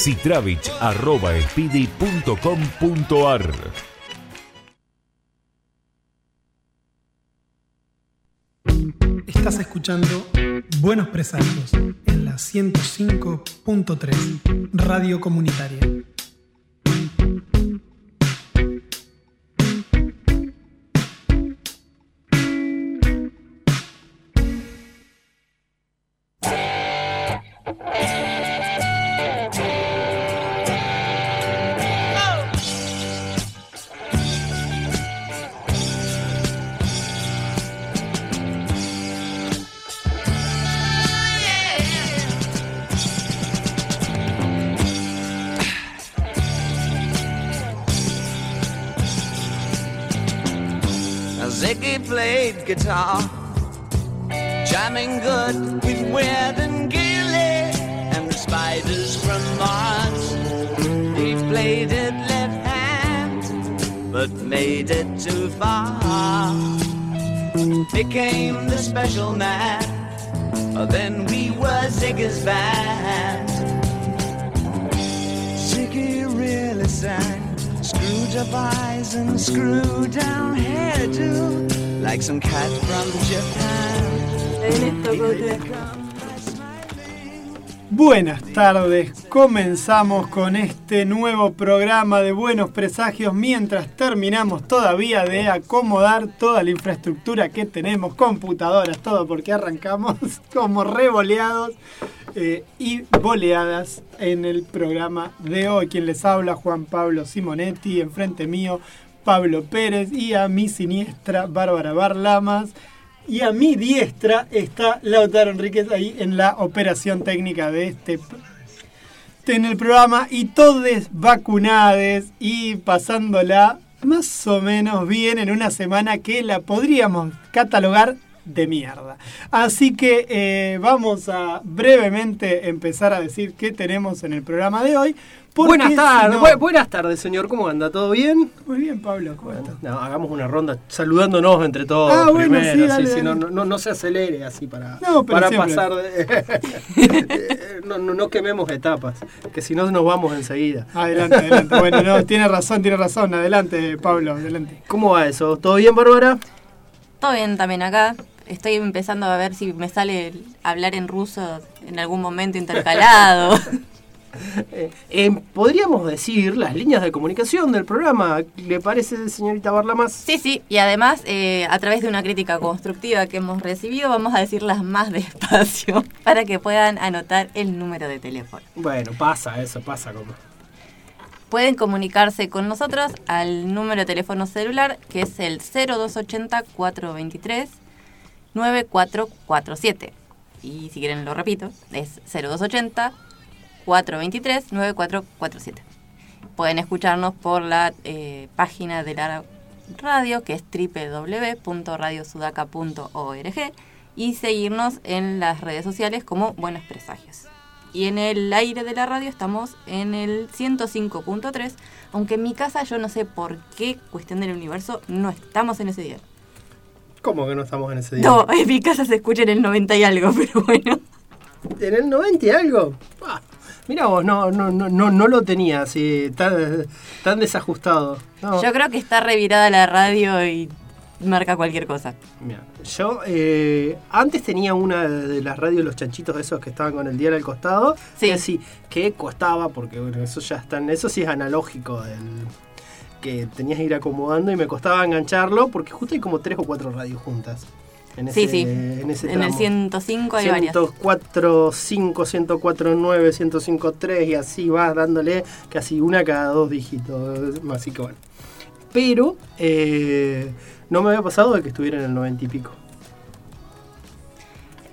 citravich.com.ar Estás escuchando Buenos Presagios en la 105.3 Radio Comunitaria. Guitar, jamming good with Weird and Gilly and the spiders from Mars. They played it left hand, but made it too far. Became the special man, oh, then we were Ziggy's band. Ziggy really sang. Screwed up eyes and screwed Buenas tardes, comenzamos con este nuevo programa de Buenos Presagios mientras terminamos todavía de acomodar toda la infraestructura que tenemos, computadoras, todo, porque arrancamos como revoleados eh, y boleadas en el programa de hoy. Quien les habla, Juan Pablo Simonetti, enfrente mío, Pablo Pérez y a mi siniestra, Bárbara Barlamas. Y a mi diestra está Lautaro Enríquez ahí en la operación técnica de este en el programa y todos vacunades y pasándola más o menos bien en una semana que la podríamos catalogar de mierda. Así que eh, vamos a brevemente empezar a decir qué tenemos en el programa de hoy. Buenas si tardes, no- bu- buenas tardes, señor. ¿Cómo anda? ¿Todo bien? Muy bien, Pablo, ¿cómo estás? No, hagamos una ronda saludándonos entre todos Ah, bueno, primero. sí, sí, dale, sí, dale. no, no, se acelere así para, para siempre. pasar de- no, no, no quememos etapas, que si no nos vamos enseguida. Adelante, adelante. Bueno, no, tiene razón, tiene razón. Adelante, Pablo, adelante. ¿Cómo va eso? ¿Todo bien, Bárbara? Todo bien también acá. Estoy empezando a ver si me sale hablar en ruso en algún momento intercalado. Eh, eh, podríamos decir las líneas de comunicación del programa. ¿Le parece, señorita Barlamas? Sí, sí, y además eh, a través de una crítica constructiva que hemos recibido vamos a decirlas más despacio para que puedan anotar el número de teléfono. Bueno, pasa eso, pasa como. Pueden comunicarse con nosotros al número de teléfono celular que es el 0280 423 9447. Y si quieren lo repito, es 0280 423 9447. Pueden escucharnos por la eh, página de la radio que es www.radiosudaca.org y seguirnos en las redes sociales como Buenos Presagios. Y en el aire de la radio estamos en el 105.3, aunque en mi casa yo no sé por qué, cuestión del universo, no estamos en ese día. ¿Cómo que no estamos en ese día? No, en mi casa se escucha en el 90 y algo, pero bueno. ¿En el 90 y algo? Ah, mira vos, no, no, no, no, no lo tenía así, tan, tan desajustado. No. Yo creo que está revirada la radio y marca cualquier cosa. Mira, yo eh, antes tenía una de las radios Los Chanchitos esos que estaban con el dial al costado. Sí. Que sí, que costaba, porque bueno, eso ya están, eso sí es analógico, el, que tenías que ir acomodando y me costaba engancharlo, porque justo hay como tres o cuatro radios juntas. En ese, Sí, sí. En, ese En el tramo. 105 hay varias. 104, 5, 104, 9, 105, 3 y así vas dándole casi una cada dos dígitos. Así que bueno. Pero eh, no me había pasado de que estuviera en el 90 y pico.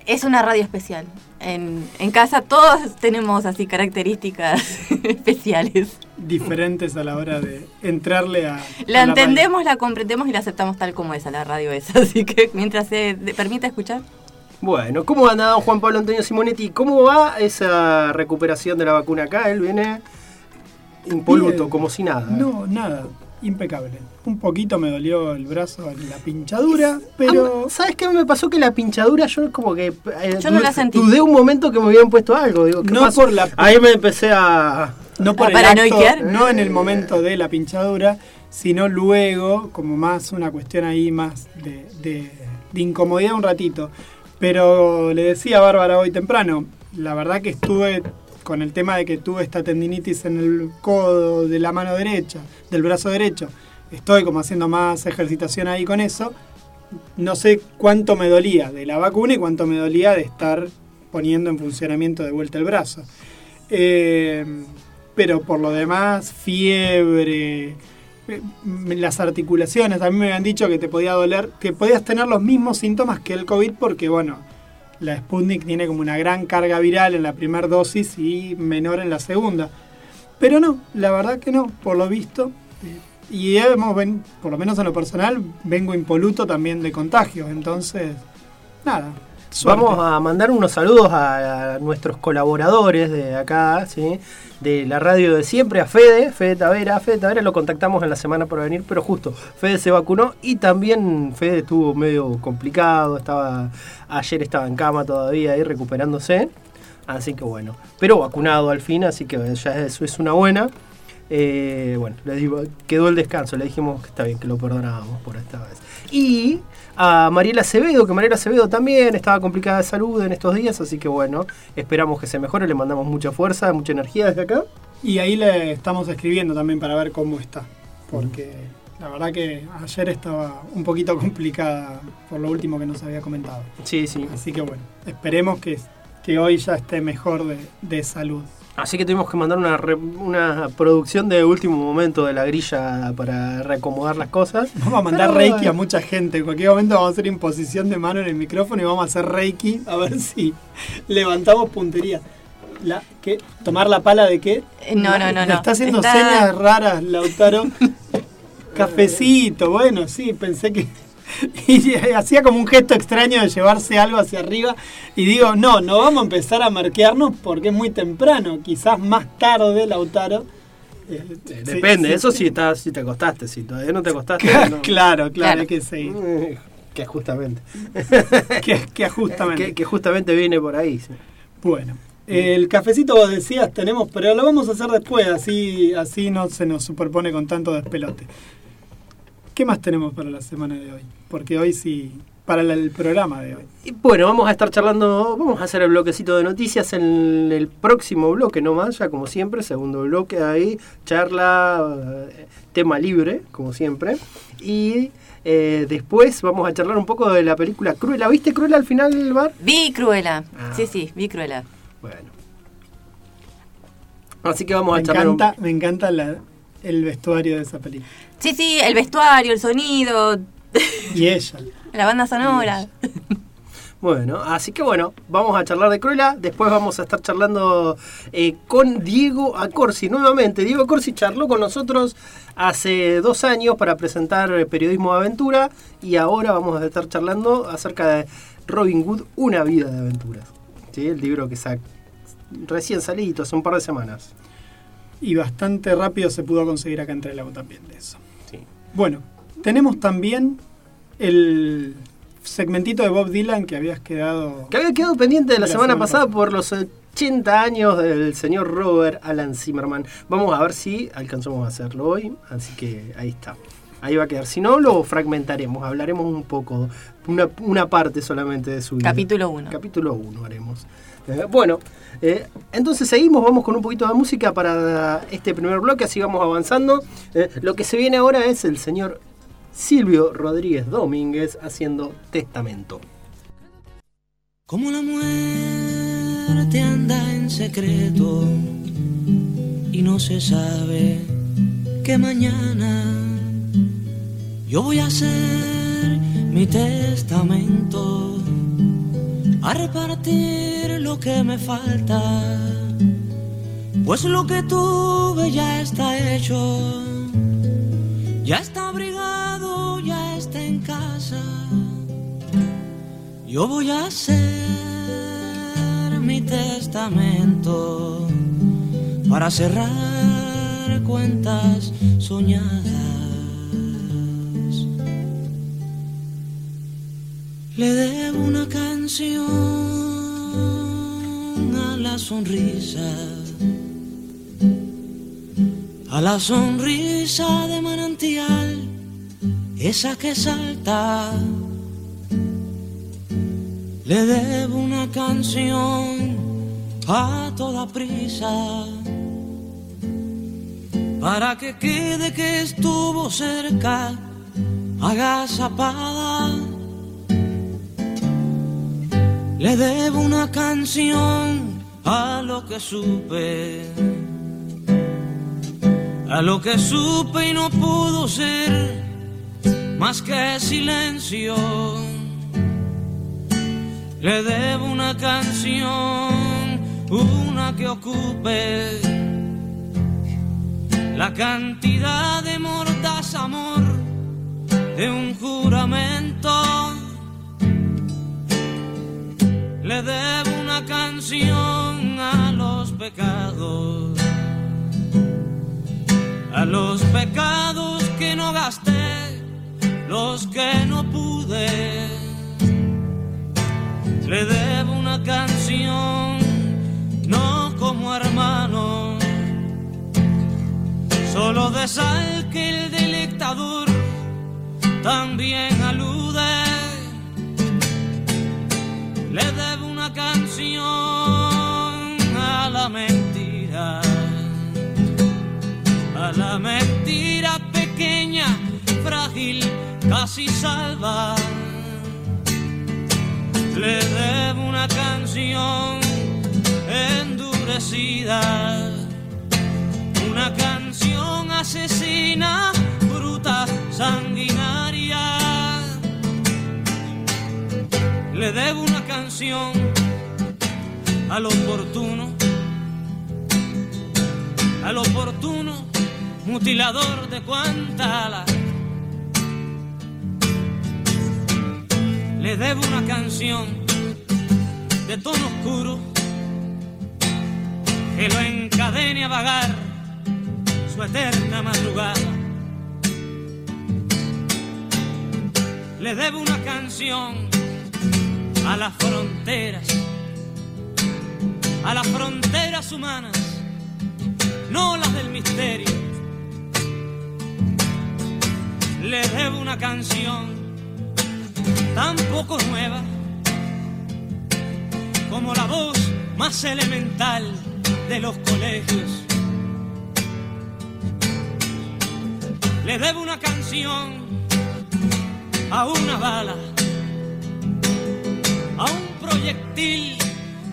Es una radio especial. En, en casa todos tenemos así características especiales. Diferentes a la hora de entrarle a. La a entendemos, la comprendemos y la aceptamos tal como es a la radio esa. Así que mientras se permita escuchar. Bueno, ¿cómo anda don Juan Pablo Antonio Simonetti? ¿Cómo va esa recuperación de la vacuna acá? Él viene impoluto, Bien. como si nada. No, nada. Impecable. Un poquito me dolió el brazo en la pinchadura, pero... Ah, ¿Sabes qué me pasó? Que la pinchadura yo como que... eh, Yo no dudé- la sentí. Dudé un momento que me habían puesto algo. Digo, ¿qué No pasó? por la- Ahí me empecé a... No por ¿A el acto, no en el momento de la pinchadura, sino luego, como más una cuestión ahí más de, de- de incomodidad un ratito. Pero le decía a Bárbara hoy temprano, la verdad que estuve con el tema de que tuve esta tendinitis en el codo de la mano derecha, del brazo derecho. Estoy como haciendo más ejercitación ahí con eso. No sé cuánto me dolía de la vacuna y cuánto me dolía de estar poniendo en funcionamiento de vuelta el brazo. Eh, pero por lo demás, fiebre, eh, las articulaciones, a mí me habían dicho que te podía doler, que podías tener los mismos síntomas que el COVID porque, bueno, la Sputnik tiene como una gran carga viral en la primera dosis y menor en la segunda. Pero no, la verdad que no, por lo visto. eh, Y hemos, ven- por lo menos en lo personal, vengo impoluto también de contagios, entonces, nada. Vamos a mandar unos saludos a, nuestros colaboradores de acá, ¿sí? de la radio de siempre, a Fede, Fede Tavera. Fede Tavera lo contactamos en la semana por venir, pero justo, Fede se vacunó y también Fede estuvo medio complicado, estaba ayer estaba en cama todavía ahí recuperándose, así que bueno, pero vacunado al fin, así que ya eso es una buena. Eh, bueno, le digo, quedó el descanso, le dijimos que está bien, que lo perdonábamos por esta vez. Y a Mariela Acevedo, que Mariela Acevedo también estaba complicada de salud en estos días, así que bueno, esperamos que se mejore, le mandamos mucha fuerza, mucha energía desde acá. Y ahí le estamos escribiendo también para ver cómo está. Porque la verdad que ayer estaba un poquito complicada por lo último que nos había comentado. Sí, sí. Así que bueno, esperemos que, que hoy ya esté mejor de, de salud. Así que tuvimos que mandar una, re- una producción de último momento de la grilla para reacomodar las cosas. Vamos a mandar Pero, reiki a mucha gente. En cualquier momento vamos a hacer imposición de mano en el micrófono y vamos a hacer reiki a ver si levantamos puntería. La, ¿qué? ¿Tomar la pala de qué? Eh, no, no, no, no. está haciendo Está- señas raras, Lautaro. Cafecito, bueno, sí, pensé que. Y hacía como un gesto extraño de llevarse algo hacia arriba. Y digo, no, no vamos a empezar a marquearnos porque es muy temprano. Quizás más tarde, Lautaro. eh, eh, sí, Depende, sí, eso sí. si, estás, si te acostaste, si todavía no te acostaste. no. Claro, claro, hay que seguir. Eh, Que justamente. que, que justamente. Que, que justamente viene por ahí. sí. Bueno, el cafecito vos decías tenemos, pero lo vamos a hacer después, así, así no se nos superpone con tanto despelote. ¿Qué más tenemos para la semana de hoy? Porque hoy sí, para el programa de hoy. Y bueno, vamos a estar charlando, vamos a hacer el bloquecito de noticias en el próximo bloque, no más, ya como siempre, segundo bloque ahí, charla, eh, tema libre, como siempre. Y eh, después vamos a charlar un poco de la película Cruella. ¿Viste Cruella al final, Bar? Vi Cruella. Ah. Sí, sí, vi Cruella. Bueno. Así que vamos Me a charlar un- encanta, me encanta la- el vestuario de esa película. Sí, sí, el vestuario, el sonido, Y ella. la banda sonora. Bueno, así que bueno, vamos a charlar de Cruella, después vamos a estar charlando eh, con Diego Acorsi nuevamente. Diego Acorsi charló con nosotros hace dos años para presentar eh, Periodismo de Aventura y ahora vamos a estar charlando acerca de Robin Hood, Una vida de aventuras. ¿Sí? El libro que sa- recién salido hace un par de semanas. Y bastante rápido se pudo conseguir acá entre Lago también de eso. Sí. Bueno, tenemos también el segmentito de Bob Dylan que habías quedado... Que había quedado pendiente de la De semana pasada. por los 80 años del señor Robert Alan Zimmerman. Vamos a ver si alcanzamos a hacerlo hoy, así que ahí está. Ahí va a quedar. Si no, lo fragmentaremos, hablaremos un poco, una, una parte solamente de su vida. Capítulo 1. Capítulo 1 haremos. Eh, bueno, eh, entonces seguimos, vamos con un poquito de música para este primer bloque, así vamos avanzando. Eh, lo que se viene ahora es el señor Silvio Rodríguez Domínguez haciendo testamento. Como la muerte anda en secreto y no se sabe que mañana yo voy a hacer mi testamento, a repartir lo que me falta, pues lo que tuve ya está hecho, ya está abrigado, Yo voy a hacer mi testamento para cerrar cuentas soñadas. Le debo una canción a la sonrisa, a la sonrisa de manantial, esa que salta le debo una canción a toda prisa para que quede que estuvo cerca, agazapada. Le debo una canción a lo que supe, a lo que supe y no pudo ser más que silencio. Le debo una canción, una que ocupe la cantidad de mordaz amor de un juramento. Le debo una canción a los pecados, a los pecados que no gasté, los que no pude. Le debo una canción, no como hermano solo de sal que el delectador también alude. Le debo una canción a la mentira, a la mentira pequeña, frágil, casi salva. Le debo una canción endurecida una canción asesina, bruta, sanguinaria. Le debo una canción al oportuno, al oportuno, mutilador de cuantala. Le debo una canción de tono oscuro que lo encadene a vagar su eterna madrugada. Le debo una canción a las fronteras, a las fronteras humanas, no las del misterio. Le debo una canción tan poco nueva como la voz más elemental de los colegios. Le debo una canción a una bala, a un proyectil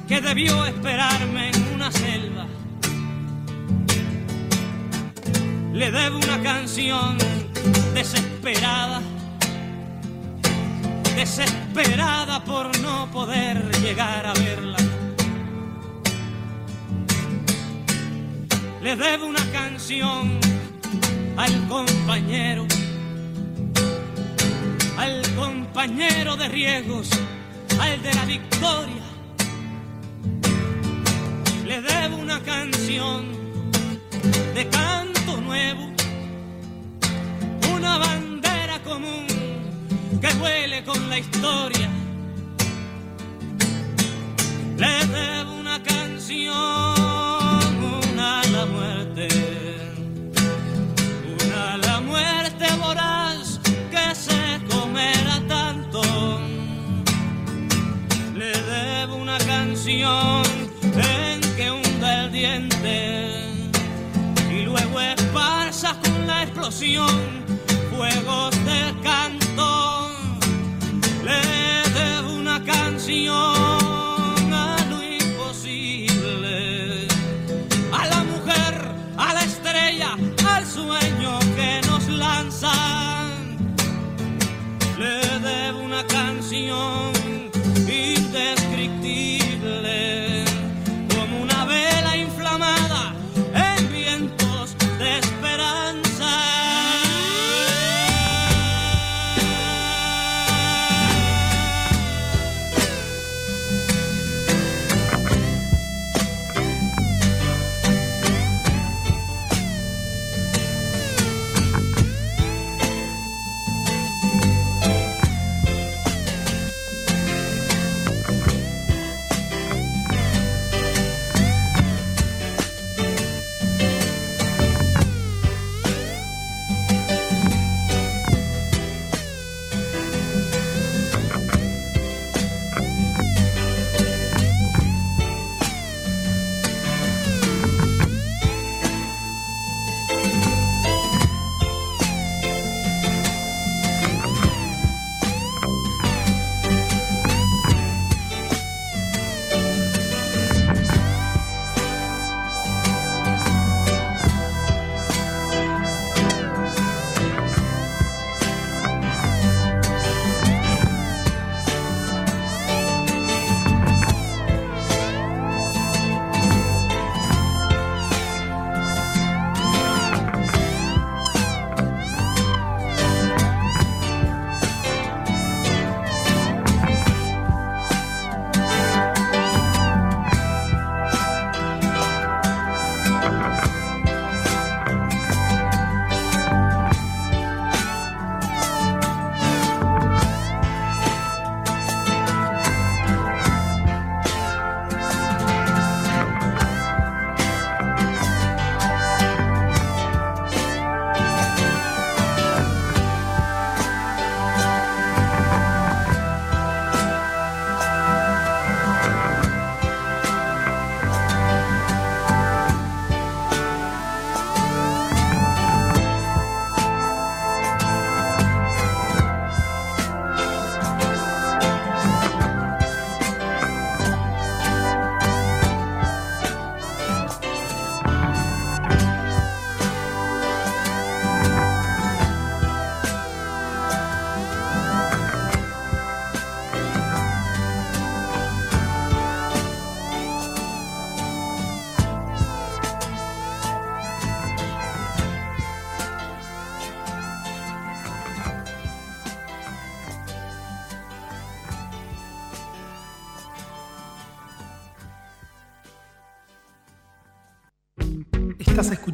que debió esperarme en una selva. Le debo una canción desesperada, desesperada por no poder llegar a verla. Le debo una canción al compañero, al compañero de riesgos, al de la victoria. Le debo una canción de canto nuevo, una bandera común que huele con la historia. Le debo una canción, una a la muerte una a la muerte voraz que se comerá tanto. Le debo una canción en que hunda el diente y luego esparza con la explosión fuegos del canto. Una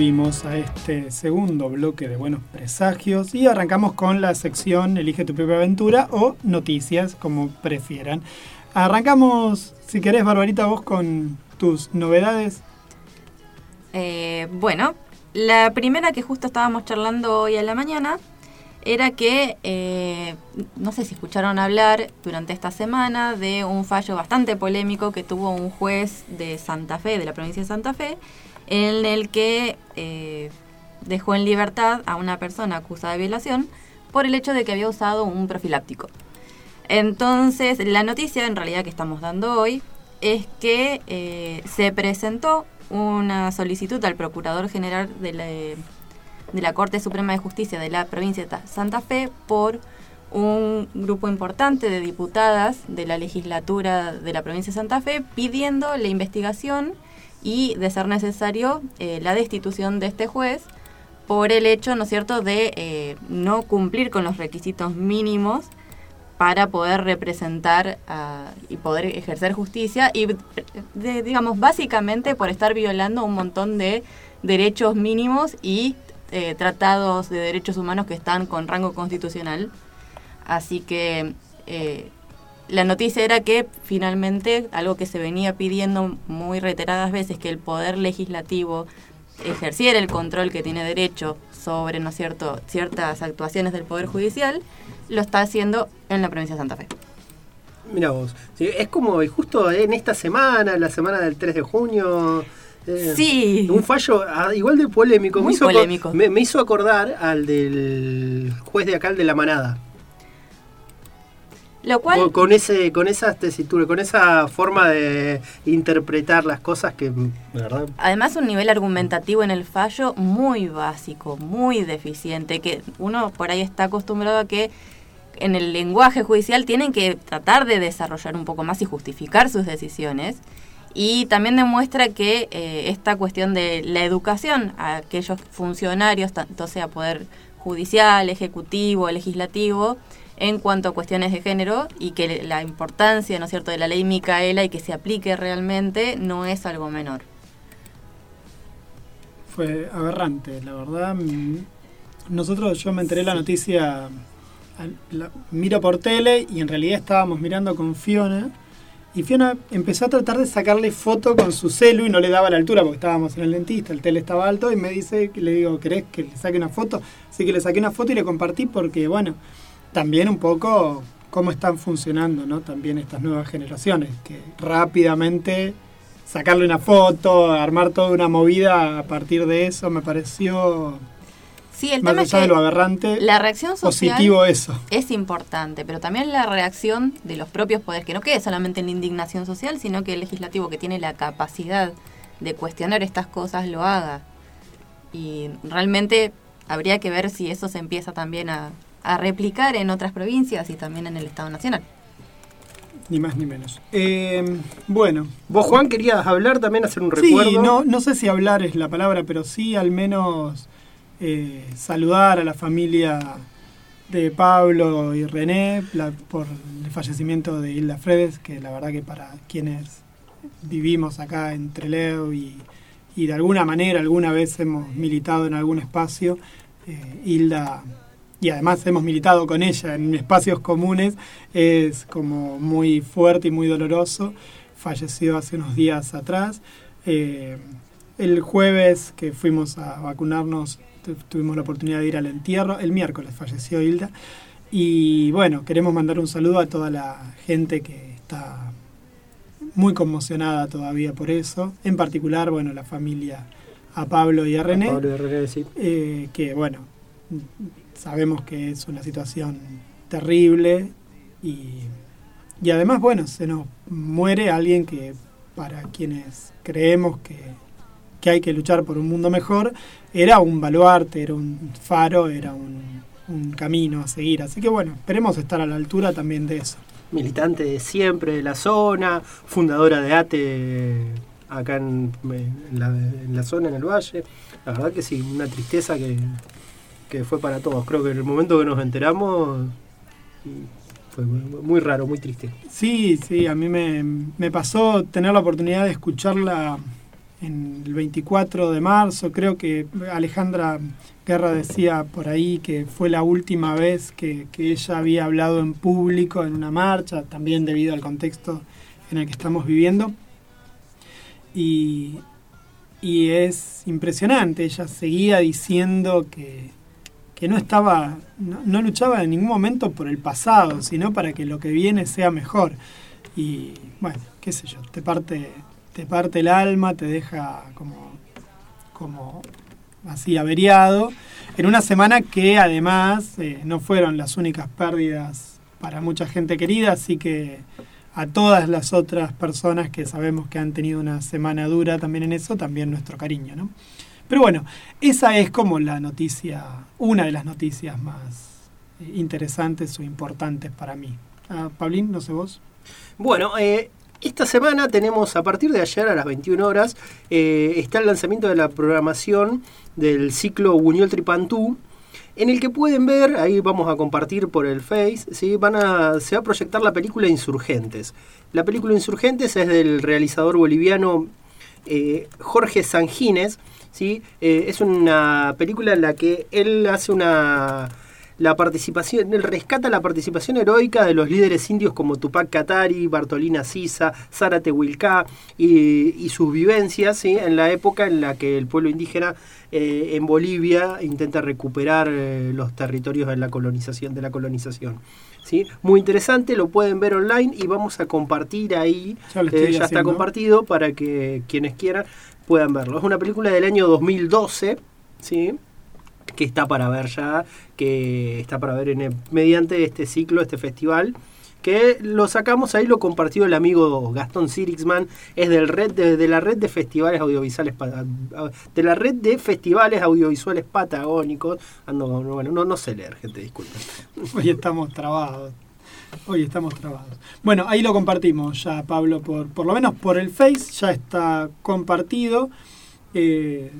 Volvimos a este segundo bloque de Buenos Presagios y arrancamos con la sección Elige tu propia aventura o noticias, como prefieran. Arrancamos, si querés, Barbarita, vos con tus novedades. Eh, bueno, la primera que justo estábamos charlando hoy a la mañana era que, eh, no sé si escucharon hablar durante esta semana de un fallo bastante polémico que tuvo un juez de Santa Fe, de la provincia de Santa Fe, en el que eh, dejó en libertad a una persona acusada de violación por el hecho de que había usado un profiláctico. Entonces, la noticia en realidad que estamos dando hoy es que eh, se presentó una solicitud al Procurador General de la, de la Corte Suprema de Justicia de la provincia de Santa Fe por un grupo importante de diputadas de la legislatura de la provincia de Santa Fe pidiendo la investigación y, de ser necesario, eh, la destitución de este juez por el hecho, ¿no es cierto?, de eh, no cumplir con los requisitos mínimos para poder representar y poder ejercer justicia y, digamos, básicamente por estar violando un montón de derechos mínimos y eh, tratados de derechos humanos que están con rango constitucional. Así que la noticia era que finalmente, algo que se venía pidiendo muy reiteradas veces, que el poder legislativo ejerciera el control que tiene derecho sobre, ¿no cierto?, ciertas actuaciones del Poder Judicial, lo está haciendo en la provincia de Santa Fe. Mira vos, es como justo en esta semana, la semana del 3 de junio, eh, sí. Un fallo ah, igual de polémico. Muy me, hizo polémico. Me, me, hizo acordar al del juez de acá, el de la manada. Lo cual, con, ese, con esa tesitura, con esa forma de interpretar las cosas que, ¿verdad? Además, un nivel argumentativo en el fallo muy básico, muy deficiente, que uno por ahí está acostumbrado a que en el lenguaje judicial tienen que tratar de desarrollar un poco más y justificar sus decisiones. Y también demuestra que eh, esta cuestión de la educación a aquellos funcionarios, tanto sea poder judicial, ejecutivo, legislativo, en cuanto a cuestiones de género y que la importancia, ¿no es cierto?, de la ley Micaela y que se aplique realmente no es algo menor. Fue aberrante, la verdad. Nosotros, yo me enteré la noticia, miro por tele y en realidad estábamos mirando con Fiona. Y Fiona empezó a tratar de sacarle foto con su celu y no le daba la altura porque estábamos en el dentista, el tele estaba alto y me dice, le digo, ¿querés que le saque una foto? Así que le saqué una foto y le compartí porque, bueno, también un poco cómo están funcionando ¿no? también estas nuevas generaciones, que rápidamente sacarle una foto, armar toda una movida a partir de eso, me pareció Sí, el más tema es de que lo aberrante, la reacción social positivo eso. es importante, pero también la reacción de los propios poderes, que no quede solamente en la indignación social, sino que el legislativo que tiene la capacidad de cuestionar estas cosas lo haga. Y realmente habría que ver si eso se empieza también a, a replicar en otras provincias y también en el Estado Nacional. Ni más ni menos. Eh, bueno. Vos, Juan, querías hablar también, hacer un Sí, recuerdo. no, no sé si hablar es la palabra, pero sí al menos eh, saludar a la familia de Pablo y René la- por el fallecimiento de Hilda Fredes, que la verdad que para quienes vivimos acá en Trelew y, y de alguna manera alguna vez hemos militado en algún espacio, eh, Hilda, y además hemos militado con ella en espacios comunes, es como muy fuerte y muy doloroso. Falleció hace unos días atrás. Eh, el jueves que fuimos a vacunarnos tu- tuvimos la oportunidad de ir al entierro. El miércoles falleció Hilda. Y bueno, queremos mandar un saludo a toda la gente que está muy conmocionada todavía por eso. En particular, bueno, la familia a Pablo y a René. Pablo y René, sí. Eh, que bueno, sabemos que es una situación terrible y, y además, bueno, se nos muere alguien que para quienes creemos que, que hay que luchar por un mundo mejor, era un baluarte, era un faro, era un, un camino a seguir. Así que bueno, esperemos estar a la altura también de eso. Militante de siempre de la zona, fundadora de ATE acá en, en la, en la zona, en el valle. La verdad que sí, una tristeza que, que fue para todos. Creo que en el momento que nos enteramos fue muy raro, muy triste. Sí, sí, a mí me, me pasó tener la oportunidad de escucharla en el 24 de marzo. Creo que Alejandra Guerra decía por ahí que fue la última vez que, que ella había hablado en público en una marcha, también debido al contexto en el que estamos viviendo. Y, y es impresionante, ella seguía diciendo que, que no estaba, no, luchaba en ningún momento por el pasado, sino para que lo que viene sea mejor. Y bueno, qué sé yo, te parte, te parte el alma, te deja como, como así averiado, en una semana que además eh, no fueron las únicas pérdidas para mucha gente querida, así que a todas las otras personas que sabemos que han tenido una semana dura también en eso, también nuestro cariño, ¿no? Pero bueno, esa es como la noticia, una de las noticias más eh, interesantes o importantes para mí. Ah, Pablín, no sé vos. Bueno, eh, esta semana tenemos, a partir de ayer a las 21 horas, eh, está el lanzamiento de la programación del ciclo Buñuel Tripantú, en el que pueden ver, ahí vamos a compartir por el Face, ¿sí? Van a, se va a proyectar la película Insurgentes. La película Insurgentes es del realizador boliviano Jorge Sangines, ¿sí? Eh, es una película en la que él hace una la participación, él rescata la participación heroica de los líderes indios como Tupac Katari, Bartolina Sisa, Zárate Wilká y, y, sus vivencias ¿sí? en la época en la que el pueblo indígena eh, en Bolivia intenta recuperar eh, los territorios de la colonización. De la colonización. ¿sí? Muy interesante, lo pueden ver online y vamos a compartir ahí, Ya, eh, ya está compartido para que quienes quieran puedan verlo. Es una película del año 2012, ¿sí? que está para ver ya, que está para ver en el- mediante este ciclo, este festival, que lo sacamos ahí, lo compartió el amigo Gastón Sirixman, es del red de, de la red de festivales audiovisuales de la red de festivales audiovisuales patagónicos. Ando, bueno, no, no sé leer, gente, disculpen. Hoy estamos trabados. Hoy estamos trabados. Bueno, ahí lo compartimos ya, Pablo, por, por lo menos por el Face, ya está compartido. Eh,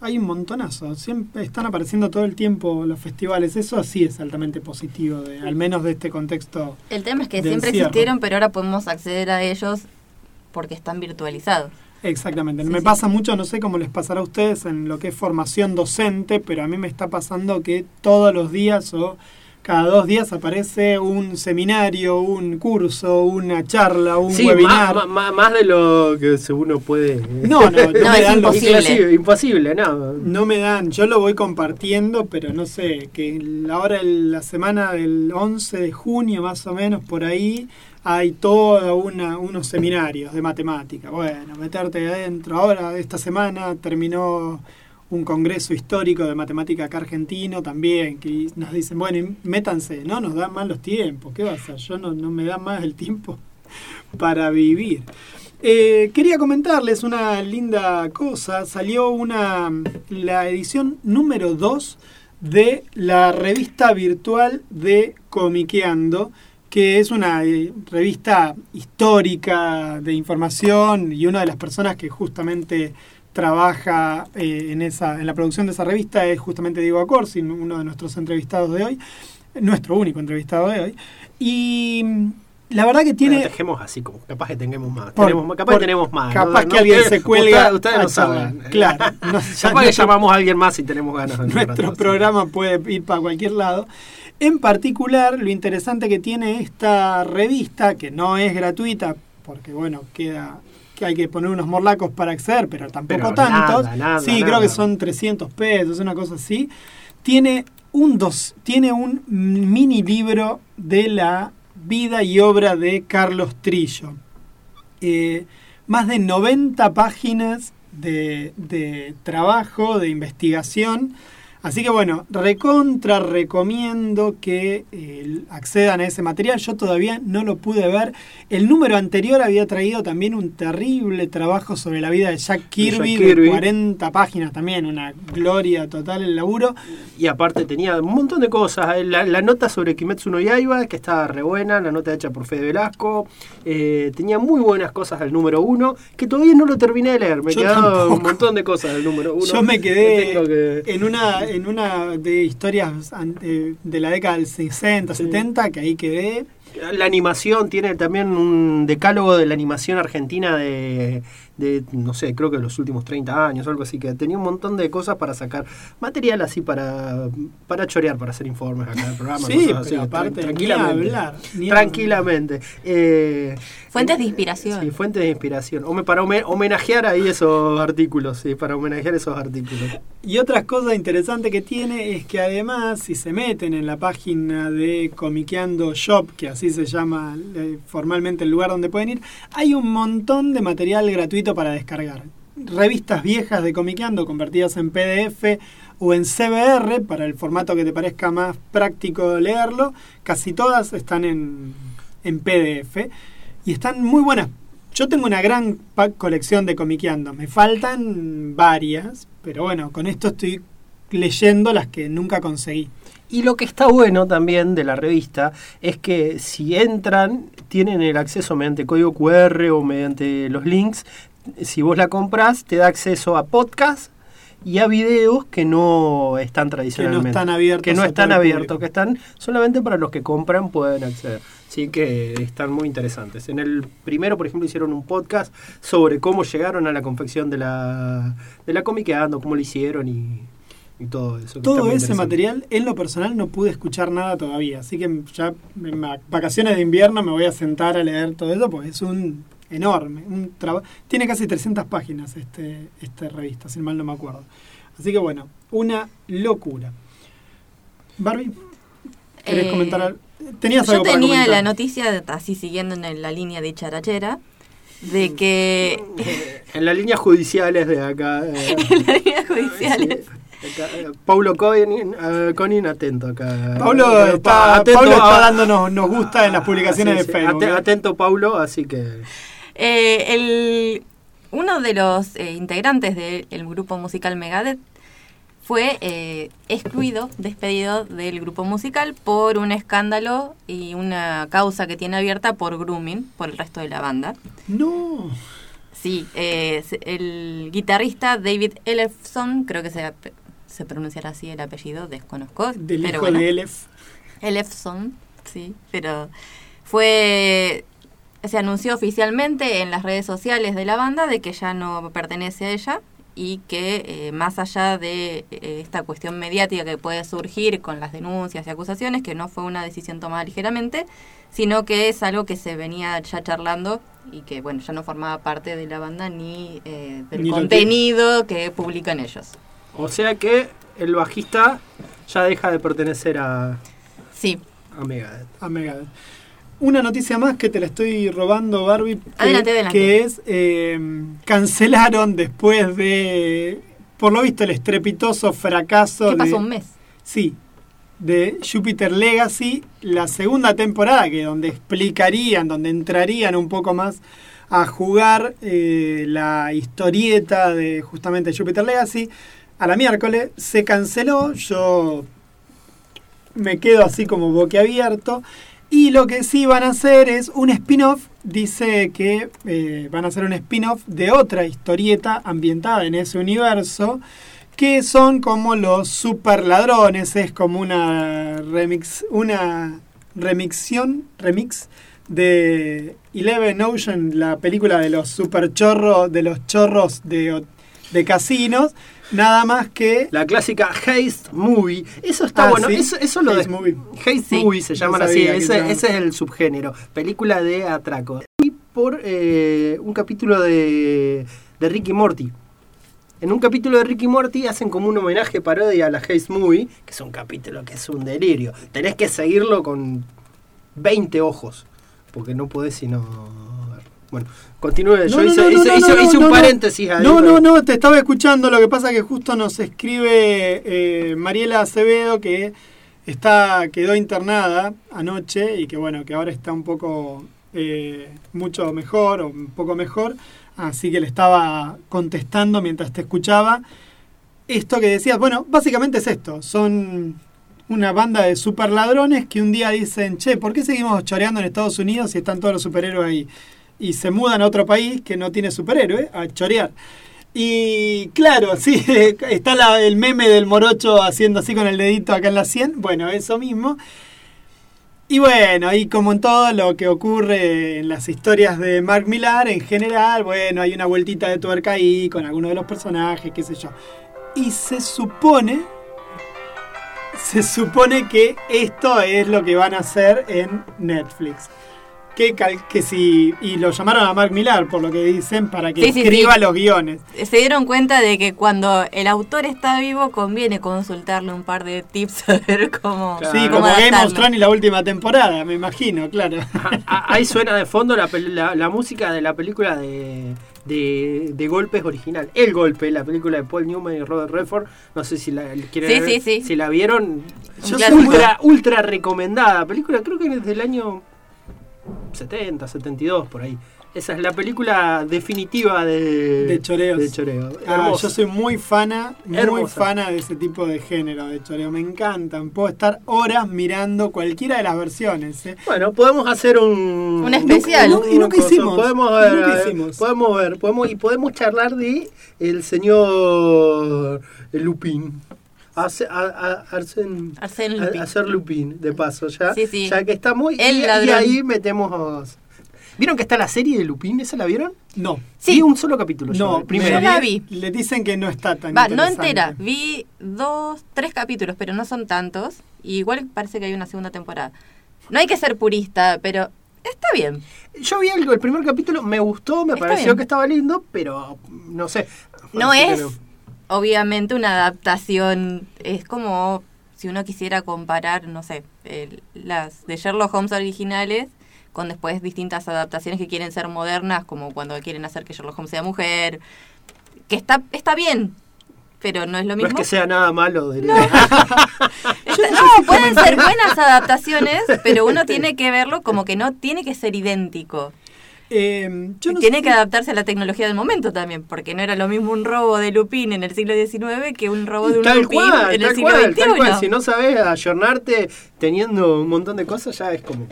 hay un montonazo, siempre están apareciendo todo el tiempo los festivales, eso sí es altamente positivo, de, al menos de este contexto. El tema es que siempre existieron, pero ahora podemos acceder a ellos porque están virtualizados. Exactamente, Sí, me sí. pasa mucho, no sé cómo les pasará a ustedes en lo que es formación docente, pero a mí me está pasando que todos los días o cada dos días aparece un seminario, un curso, una charla, un Sí, webinar. más, más- más de lo que uno puede... No, no, no, No, me es dan los- imposible. Imposible, imposible, no. no me dan, yo lo voy compartiendo, pero no sé, que ahora en la semana del 11 de junio más o menos por ahí hay toda una, unos seminarios de matemática. Bueno, meterte adentro. Ahora esta semana terminó un congreso histórico de matemática acá argentino también, que nos dicen, bueno, métanse, no nos dan más los tiempos, ¿qué va a hacer? Yo no, no me da más el tiempo para vivir. Eh, quería comentarles una linda cosa. Salió una la edición número 2 de la revista virtual de Comiqueando, que es una eh, revista histórica de información y una de las personas que justamente trabaja eh, en esa en la producción de esa revista es justamente Diego Acorsi, uno de nuestros entrevistados de hoy, nuestro único entrevistado de hoy. Y mm, la verdad que tiene Bueno, dejemos así, como capaz que tengamos más. Por- tenemos, capaz por- que tenemos más. capaz ¿no? que No, alguien se cuelga Ustedes, no saben. Claro, no, ya capaz que llamamos a alguien más y tenemos ganas de nuestro programa puede ir para cualquier lado. En particular, lo interesante que tiene esta revista, que no es gratuita, porque bueno, queda que hay que poner unos morlacos para acceder, pero tampoco Pero tantos. nada, nada, sí, creo que son 300 pesos, una cosa así. Tiene un dos, tiene un mini libro de la vida y obra de Carlos Trillo. Eh, más de 90 páginas de, de trabajo, de investigación Así que bueno, recontra recomiendo que eh, accedan a ese material. Yo todavía no lo pude ver. El número anterior había traído también un terrible trabajo sobre la vida de Jack Kirby, Jack Kirby. de 40 páginas también, una gloria total el laburo. Y aparte tenía un montón de cosas. eh, La, la nota sobre Kimetsu no Yaiba, que estaba re buena, la nota hecha por Fede Velasco. eh, tenía muy buenas cosas del número uno, que todavía no lo terminé de leer. Me quedaron un montón de cosas del número uno. Yo me que quedé que- en una en una de historias de la década del 60, Sí. 70, que ahí quedé. La animación tiene también un decálogo de la animación argentina de, de, no sé, creo que los últimos 30 años, algo así, que tenía un montón de cosas para sacar. Material así para, para chorear, para hacer informes acá en el programa. Sí, cosas así, aparte, ni tranquilamente. hablar, ni tranquilamente. Eh, Fuentes de inspiración. Sí, fuentes de inspiración. Home- para home- homenajear ahí esos artículos, sí, para homenajear esos artículos. Y otra cosa interesante que tiene es que además, si se meten en la página de Comiqueando Shop, que así se llama eh, formalmente el lugar donde pueden ir, hay un montón de material gratuito para descargar. Revistas viejas de Comiqueando convertidas en PDF o en CBR, para el formato que te parezca más práctico leerlo, casi todas están en, en PDF y están muy buenas. Yo tengo una gran colección de comiqueando. Me faltan varias, pero bueno, con esto estoy leyendo las que nunca conseguí. Y lo que está bueno también de la revista es que si entran, tienen el acceso mediante código QR o mediante los links. Si vos la compras, te da acceso a podcast y a videos que no están tradicionalmente. están abiertos Que no están abiertos, que están solamente para los que compran pueden acceder. Así que están muy interesantes. En el primero, por ejemplo, hicieron un podcast sobre cómo llegaron a la confección de la, de la comiqueando, cómo lo hicieron y, y todo eso. que Todo ese material, en lo personal, no pude escuchar nada todavía. Así que ya en va- vacaciones de invierno me voy a sentar a leer todo eso, porque es un enorme. Un traba- Tiene casi 300 páginas este, esta revista, si mal no me acuerdo. Así que bueno, una locura. Barbie, ¿querés Eh, comentar algo? Tenías Yo algo tenía la noticia, así siguiendo en la línea de charachera, de que En las líneas judiciales de acá. eh, en las líneas judiciales sí, acá, eh, Paulo Conin, Conin, atento acá. Pablo Eh, está, pa- atento Pablo está dándonos nos gusta en las publicaciones sí, de sí, Facebook. ate- ¿eh? atento Paulo, así que. Eh, el, uno de los eh, integrantes del grupo musical Megadeth fue eh, excluido, despedido del grupo musical por un escándalo y una causa que tiene abierta por grooming por el resto de la banda. No. Sí, eh, el guitarrista David Ellefson, creo que se, se pronunciará así el apellido, desconozco. Del pero hijo bueno. de Elef. Elefson, sí, pero fue se anunció oficialmente en las redes sociales de la banda de que ya no pertenece a ella y que eh, más allá de eh, esta cuestión mediática que puede surgir con las denuncias y acusaciones, que no fue una decisión tomada ligeramente, sino que es algo que se venía ya charlando y que bueno ya no formaba parte de la banda ni eh, del Ni contenido que publican ellos. O sea que el bajista ya deja de pertenecer a, Sí, a Megadeth. a Megadeth. Una noticia más que te la estoy robando, Barbie. Que, Adelante, adelante. que es, eh, cancelaron después de, por lo visto, el estrepitoso fracaso ¿qué pasó de, un mes? sí, de Jupiter Legacy, la segunda temporada, que donde explicarían, donde entrarían un poco más a jugar eh, la historieta de justamente Jupiter Legacy. A la miércoles se canceló, yo me quedo así como boquiabierto. Y lo que sí van a hacer es un spin-off. Dice que eh, van a hacer un spin-off de otra historieta ambientada en ese universo. Que son como los super ladrones. Es como una remix. Una remixión. Remix de Eleven Ocean, la película de los super chorros, de los chorros de, de casinos. Nada más que. La clásica Haste Movie. Eso está Ah, bueno. ¿sí? Eso, eso lo Haste de Movie. Haste Sí. Movie se No llaman así. Ese, es el subgénero. Película de atraco. Y por eh, un capítulo de, de Ricky Morty. En un capítulo de Ricky Morty hacen como un homenaje parodia a la Haste Movie, que es un capítulo que es un delirio. Tenés que seguirlo con 20 ojos, porque no podés sino. Bueno, continúe. Yo no, hice, no, no, hice- un paréntesis ahí. No, no, no, te estaba escuchando. Lo que pasa que justo nos escribe eh, Mariela Acevedo que está quedó internada anoche y que bueno, que ahora está un poco eh, mucho mejor o un poco mejor. Así que le estaba contestando mientras te escuchaba. Esto que decías, bueno, básicamente es esto. Son una banda de super ladrones que un día dicen, che, ¿por qué seguimos choreando en Estados Unidos si están todos los superhéroes ahí? Y se mudan a otro país que no tiene superhéroe a chorear. Y claro, sí, está el meme del morocho haciendo así con el dedito acá en la sien. Bueno, eso mismo. Y bueno, y como en todo lo que ocurre en las historias de Mark Millar, en general, bueno, hay una vueltita de tuerca ahí con algunos de los personajes, qué sé yo. Y se supone, se supone que esto es lo que van a hacer en Netflix. Que, cal- que si, y lo llamaron a Mark Millar, por lo que dicen, para que Sí, sí, escriba sí. los guiones. Se dieron cuenta de que cuando el autor está vivo conviene consultarle un par de tips a ver cómo, Claro. Sí, cómo como Game of. Thrones y la última temporada, me imagino, claro. Ah, Ahí suena de fondo la, pel- la- la música de la película de, de, de Golpes original. El Golpe, la película de Paul Newman y Robert Redford. No sé si la quieren Sí, ver, sí, sí. Si la vieron. Yo soy ultra, ultra recomendada. Película creo que es del año 70, 72, por ahí. Esa es la película definitiva de, De choreos. de choreo. Ah, yo soy muy fana, muy Hermosa. fana de ese tipo de género de choreo. Me encantan. Puedo estar horas mirando cualquiera de las versiones. ¿eh? Bueno, podemos hacer un, Un especial. Y nunca- y hicimos. Podemos ver, nunca hicimos. podemos ver, podemos y podemos charlar de el señor Lupin. Hace- a- a- Arsen- Arsène a- Lupin. hacer Lupin, de paso, ya. Sí, sí. Ya que estamos. Y, El y ahí metemos. ¿Vieron que está la serie de Lupin? ¿Esa la vieron? No. Sí. Vi un solo capítulo. yo, No, el primero. Yo la vi. Le dicen que no está tan Va, no entera. Vi dos, tres capítulos, pero no son tantos. Y igual parece que hay una segunda temporada. No hay que ser purista, pero está bien. Yo vi algo, el primer capítulo me gustó, me Está pareció bien. que estaba lindo, pero no sé. No es, obviamente, una adaptación. Es como si uno quisiera comparar, no sé, el- las de Sherlock Holmes originales con después distintas adaptaciones que quieren ser modernas, como cuando quieren hacer que Sherlock Holmes sea mujer. Que está, está bien, pero no es lo No mismo. es que sea nada malo. de- Está- no, pueden ser buenas adaptaciones, pero uno tiene que verlo como que no tiene que ser idéntico. Eh, yo no tiene sé que adaptarse a la tecnología del momento también, porque no era lo mismo un robo de Lupin en el siglo XIX que un robo de un Tal Lupin cual, en el tal siglo cual, tal cual. XXI. Si no sabes ayornarte teniendo un montón de cosas, ya es como.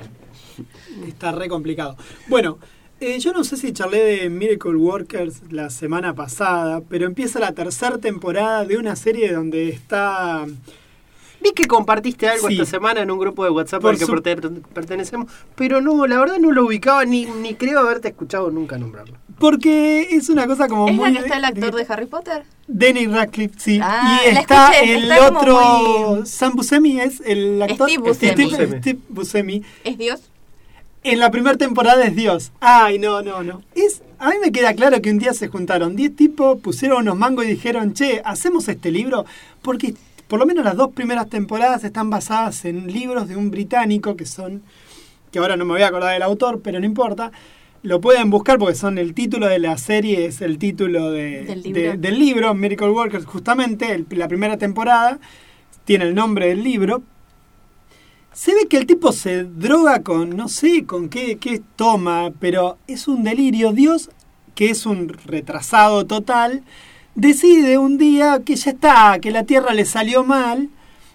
Está re complicado. Bueno, eh, yo no sé si charlé de Miracle Workers la semana pasada, pero empieza la tercera temporada de una serie donde está... Vi que compartiste algo Sí. esta semana en un grupo de WhatsApp Por al que su- perte- pertenecemos, pero no, la verdad no lo ubicaba ni, ni creo haberte escuchado nunca nombrarlo. Porque es una cosa como ¿Es muy... la que está el actor de Harry Potter? Danny Radcliffe, sí. Ah, y está escuché, el está otro... muy- Sam Buscemi es el actor... Steve Buscemi. Steve, Steve Buscemi. ¿Es Dios? En la primera temporada es Dios. Ay, no, no, no. Es, a mí me queda claro que un día se juntaron 10 tipos, pusieron unos mangos y dijeron, che, ¿hacemos este libro? Porque por lo menos las dos primeras temporadas están basadas en libros de un británico que son, que ahora no me voy a acordar del autor, pero no importa. Lo pueden buscar porque son el título de la serie, es el título de- Del de- libro. del libro, Miracle Workers, justamente, el- la primera temporada, tiene el nombre del libro, se ve que el tipo se droga con, no sé, con qué, qué toma, pero es un delirio. Dios, que es un retrasado total, decide un día que ya está, que la Tierra le salió mal,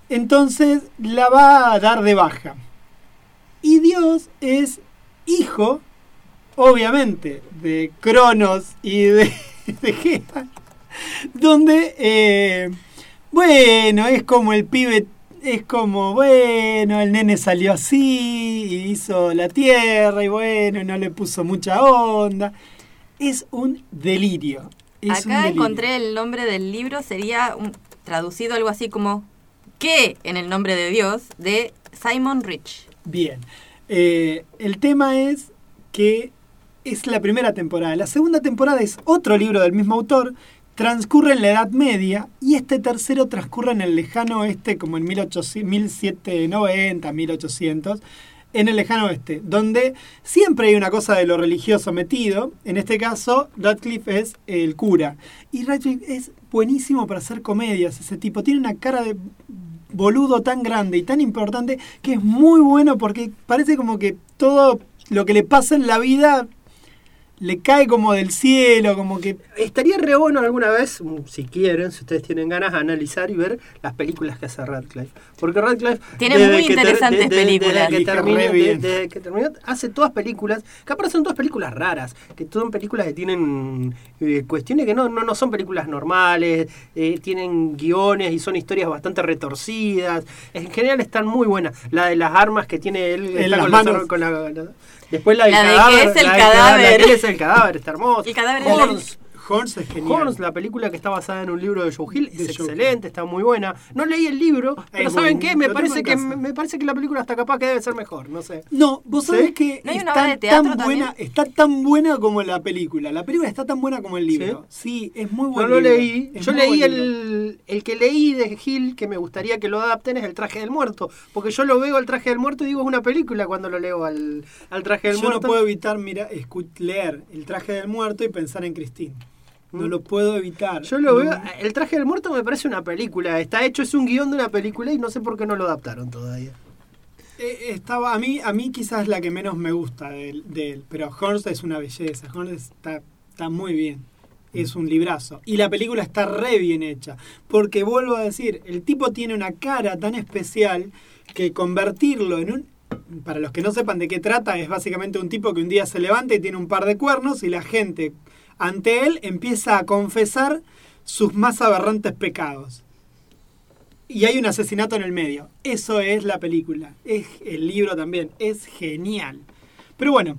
entonces la va a dar de baja. Y Dios es hijo, obviamente, de Cronos y de, de Gea, donde, eh, bueno, es como el pibe es como, bueno, el nene salió así, y hizo la tierra, y bueno, no le puso mucha onda. Es un delirio. Es Acá encontré el nombre del libro, sería un- traducido algo así como ¿Qué en el nombre de Dios? de Simon Rich. Bien. Eh, el tema es que es la primera temporada. La segunda temporada es otro libro del mismo autor, transcurre en la Edad Media y este tercero transcurre en el lejano oeste como en 1800, 1790, 1800. En el lejano oeste, donde siempre hay una cosa de lo religioso metido. En este caso, Radcliffe es el cura. Y Radcliffe es buenísimo para hacer comedias, ese tipo. Tiene una cara de boludo tan grande y tan importante que es muy bueno porque parece como que todo lo que le pasa en la vida le cae como del cielo, como que Estaría re bueno alguna vez, mm, si quieren, si ustedes tienen ganas, analizar y ver las películas que hace Radcliffe. Porque Radcliffe. Tiene muy interesantes desde- películas. que de- desde que terminó, hace todas películas, que aparte son todas películas raras, que son películas que tienen eh, cuestiones que no, no, no son películas normales, eh, tienen guiones y son historias bastante retorcidas. En general están muy buenas. La de las armas que tiene él En está las con manos. armas- con la- la- Después la del La de cadáver. es el la cadáver. la él es el cadáver, está hermoso. El cadáver de Horns, Horns es genial. Horns, la película que está basada en un libro de Joe Hill, es excelente, está muy buena. No leí el libro, pero ¿saben qué? Me parece que me parece que la película está capaz que debe ser mejor, no sé. No, vos ¿Sí? sabés que ¿No está tan también? buena, está tan buena como la película. La película está tan buena como el libro. Sí, es muy No bueno. lo leí. Yo leí el el, que leí de Hill que me gustaría que lo adapten es el traje del muerto. Porque yo lo veo al traje del muerto y digo es una película cuando lo leo al, al traje del Yo no muerto. puedo evitar mira, leer El traje del muerto y pensar en Christine. No lo puedo evitar. Yo lo veo, el traje del muerto me parece una película, está hecho, es un guion de una película y no sé por qué no lo adaptaron todavía. Eh, estaba, a mí, a mí quizás es la que menos me gusta de, él- de él, pero Horns es una belleza, Horns está, está muy bien, es un librazo. Y la película está re bien hecha, porque vuelvo a decir, el tipo tiene una cara tan especial que convertirlo en un... Para los que no sepan de qué trata, es básicamente un tipo que un día se levanta y tiene un par de cuernos y la gente ante él empieza a confesar sus más aberrantes pecados y hay un asesinato en el medio. Eso es la película. Es el libro también. Es genial. Pero bueno,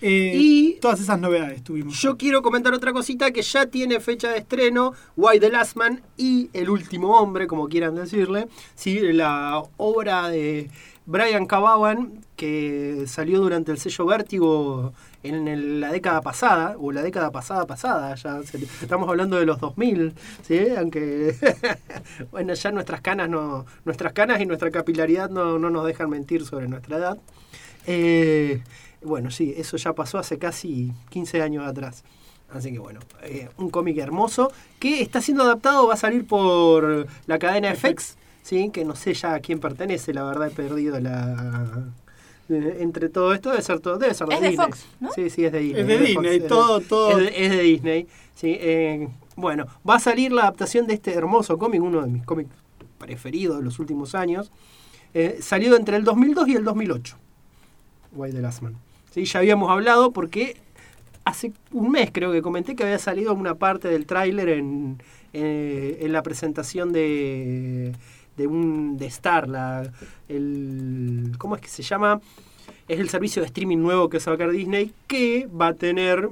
eh, Y- todas esas novedades tuvimos. Yo quiero comentar otra cosita que ya tiene fecha de estreno, Why the Last Man y El Último Hombre, como quieran decirle. Sí, la obra de Brian Cabawan que salió durante el sello Vértigo en el- la década pasada, o la década pasada pasada, ya estamos hablando de los 2000, ¿sí? aunque bueno, ya nuestras canas, no, nuestras canas y nuestra capilaridad no, no nos dejan mentir sobre nuestra edad. Eh, bueno, sí, eso ya pasó hace casi 15 años atrás. Así que bueno, eh, un cómic hermoso que está siendo adaptado, va a salir por la cadena FX, ¿sí? que no sé ya a quién pertenece, la verdad he perdido la... eh, Entre todo esto debe ser todo, debe ser de Es de Disney. Fox, ¿no? Sí, sí, es de Disney. Es de Fox, Disney, de- todo- todo- Es de, es de Disney, sí. eh, bueno, va a salir la adaptación de este hermoso cómic, uno de mis cómics preferidos de los últimos años. Eh, salió entre el 2002 y el 2008. Why the Last Man. Sí, ya habíamos hablado porque hace un mes creo que comenté que había salido una parte del tráiler en, eh, en la presentación de, de un de Star, la, el, ¿cómo es que se llama? Es el servicio de streaming nuevo que va a sacar Disney que va a tener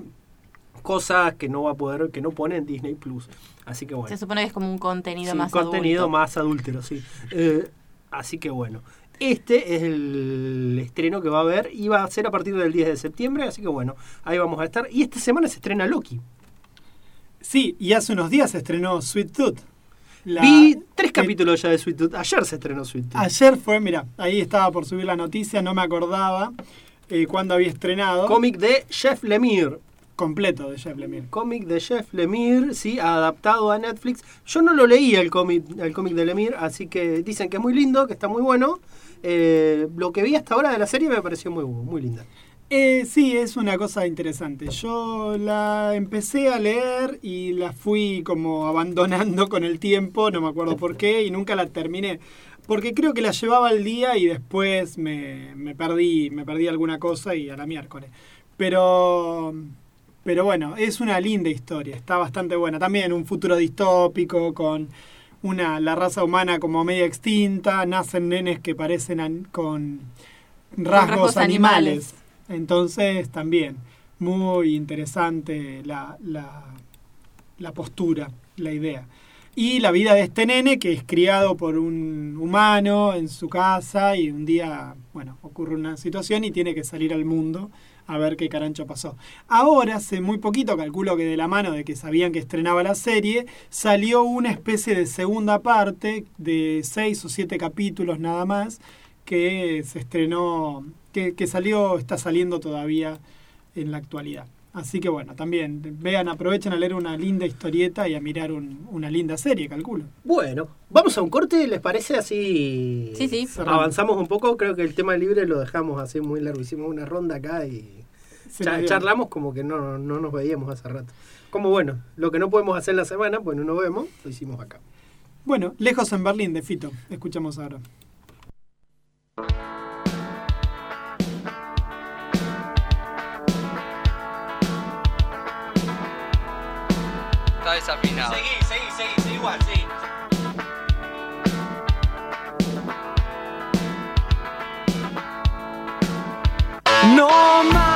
cosas que no va a poder, que no pone en Disney Plus. Así que bueno. Se supone que es como un contenido Sí, más contenido adulto. más adúltero, sí. Eh, así que bueno. Este es el estreno que va a haber y va a ser a partir del 10 de septiembre, así que bueno, ahí vamos a estar. Y esta semana se estrena Loki. Sí, y hace unos días se estrenó Sweet Tooth. La- Vi tres capítulos ya de Sweet Tooth. Ayer se estrenó Sweet Tooth. Ayer fue, mira, ahí estaba por subir la noticia, no me acordaba eh, cuándo había estrenado. Cómic de Jeff Lemire. completo de Jeff Lemire. Cómic de Jeff Lemire, sí, adaptado a Netflix. Yo no lo leí el cómic, el cómic de Lemire, así que dicen que es muy lindo, que está muy bueno. Eh, lo que vi hasta ahora de la serie me pareció muy, muy linda. Eh, sí, es una cosa interesante. Yo la empecé a leer y la fui como abandonando con el tiempo, no me acuerdo por qué, y nunca la terminé. Porque creo que la llevaba al día y después me, me perdí, me perdí alguna cosa y a la miércoles. Pero, pero bueno, es una linda historia, está bastante buena. También un futuro distópico con una, la raza humana como media extinta, nacen nenes que parecen an- con rasgos, rasgos animales. animales. Entonces también muy interesante la, la, postura, la idea. Y la vida de este nene que es criado por un humano en su casa y un día, bueno, ocurre una situación y tiene que salir al mundo a ver qué carancho pasó. Ahora, hace muy poquito, calculo que de la mano de que sabían que estrenaba la serie, salió una especie de segunda parte de seis o siete capítulos nada más, que se estrenó, que, que salió, está saliendo todavía en la actualidad. Así que bueno, también vean, aprovechen a leer una linda historieta y a mirar un- una linda serie, calculo. Bueno, vamos a un corte, ¿les parece así? Sí, sí. Avanzamos un poco, creo que el tema libre lo dejamos así muy largo. Hicimos una ronda acá y charlamos como que no, no nos veíamos hace rato. Como bueno, lo que no podemos hacer en la semana, pues no nos vemos, lo hicimos acá. Bueno, Lejos en Berlín de Fito, escuchamos ahora. Está desafinado. Seguí, seguí, seguí, seguí igual, seguí. No más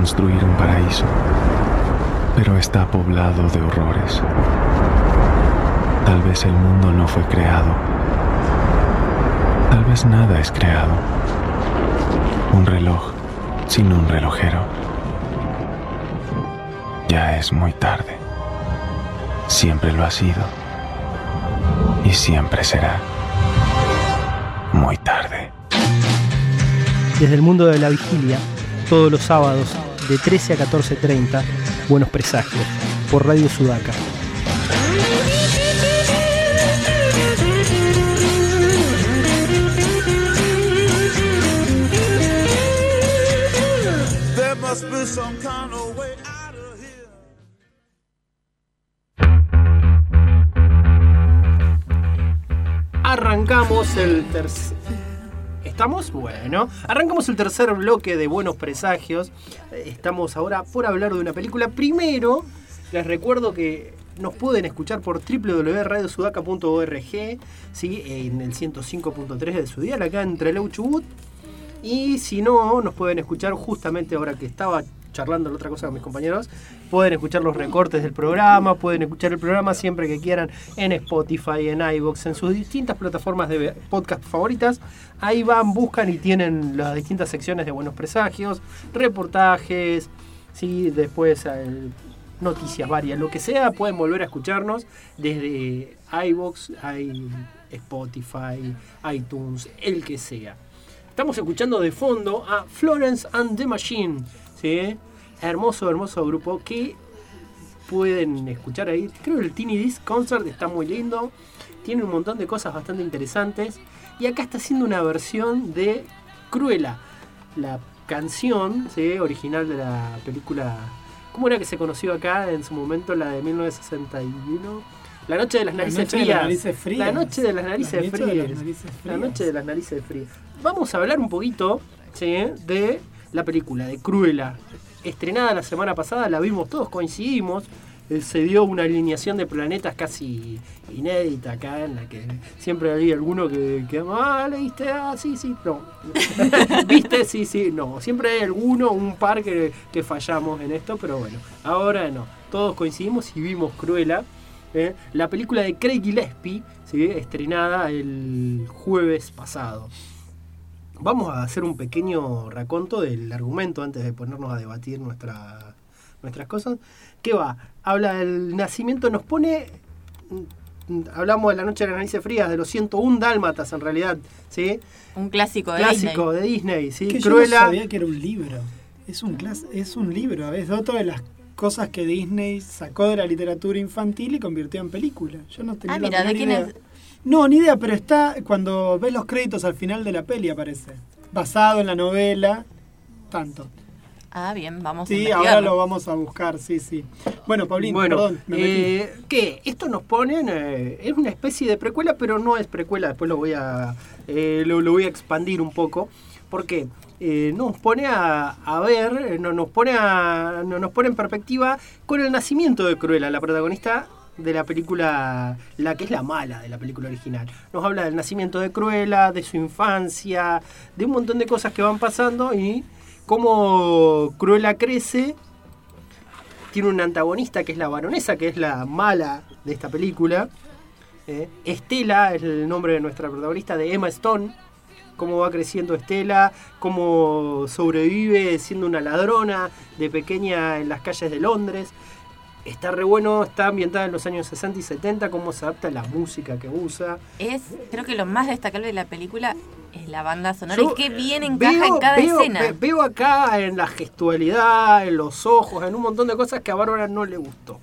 construir un paraíso, pero está poblado de horrores. Tal vez el mundo no fue creado. Tal vez nada es creado. Un reloj sin un relojero. Ya es muy tarde. Siempre lo ha sido. Y siempre será muy tarde. desde el mundo de la vigilia, todos los sábados de 13 a 14.30, Buenos Presagios, por Radio Sudaca. Arrancamos el tercer... Bueno, arrancamos el tercer bloque de Buenos Presagios. Estamos ahora por hablar de una película. Primero, les recuerdo que nos pueden escuchar por www.radiosudaca.org, ¿sí? en el 105.3 de su día, acá en Trelew Chubut. Y si no, nos pueden escuchar justamente ahora que estaba charlando la otra cosa con mis compañeros. Pueden escuchar los recortes del programa, pueden escuchar el programa siempre que quieran en Spotify, en iVoox, en sus distintas plataformas de podcast favoritas. Ahí van, buscan y tienen las distintas secciones de Buenos Presagios, reportajes, ¿sí? después eh, noticias varias, lo que sea, pueden volver a escucharnos desde iVoox, i- Spotify, iTunes, el que sea. Estamos escuchando de fondo a Florence and the Machine, ¿sí? Hermoso, hermoso grupo que pueden escuchar ahí. Creo que el Teeny Disc Concert está muy lindo. Tiene un montón de cosas bastante interesantes. Y acá está haciendo una versión de Cruella. La canción ¿sí? original de la película. ¿Cómo era que se conoció acá en su momento? La de 1961. La noche de las La narices noche de frías. las narices frías. La noche de las narices La noche de las frías. La noche de las narices frías. Vamos a hablar un poquito ¿sí? de la película, de Cruella. Estrenada la semana pasada, la vimos todos, coincidimos. Eh, Se dio una alineación de planetas casi inédita acá, en la que siempre hay alguno que, que ah, leíste, ah, sí, sí, no. ¿Viste? Sí, sí, no. Siempre hay alguno, un par que, fallamos en esto, pero bueno, ahora no. Todos coincidimos y vimos Cruella. ¿eh? La película de Craig Gillespie, estrenada el jueves pasado. Vamos a hacer un pequeño raconto del argumento antes de ponernos a debatir nuestra- nuestras cosas. ¿Qué va? Habla del nacimiento, nos pone. mm, Hablamos de la noche de las narices frías, de los 101 dálmatas en realidad, ¿sí? Un clásico de Clásico Disney. de Disney, ¿sí? Que yo Cruella. no sabía que era un libro. Es un, clas- es un libro. Es otra de las cosas que Disney sacó de la literatura infantil y convirtió en película. Yo no tenía Ah, la mira, ¿de quién idea. es? No, ni idea, pero está cuando ves los créditos al final de la peli aparece. Basado en la novela, tanto. Ah, bien, vamos a Sí, ahora lo vamos a buscar, sí, sí. Bueno, Paulín, Bueno, perdón, me metí. eh, ¿qué? Esto nos ponen, eh, es una especie de precuela, pero no es precuela, después lo voy a, eh, lo, lo voy a expandir un poco, porque eh, nos pone a, a ver, eh, no, nos, pone a, no, nos pone en perspectiva con el nacimiento de Cruella, la protagonista de la película, la que es la mala de la película original. Nos habla del nacimiento de Cruella, de su infancia, de un montón de cosas que van pasando y cómo Cruella crece tiene una antagonista que es la baronesa, que es la mala de esta película. Eh, Estela es el nombre de nuestra protagonista, de Emma Stone. Cómo va creciendo Estela, cómo sobrevive siendo una ladrona de pequeña en las calles de Londres. Está re bueno, está ambientada en los años 60 y 70, cómo se adapta la música que usa. Es, creo que lo más destacable de la película es la banda sonora Yo, y qué bien eh, encaja veo- en cada veo- escena. ve- Veo acá en la gestualidad, en los ojos, en un montón de cosas que a Bárbara no le gustó.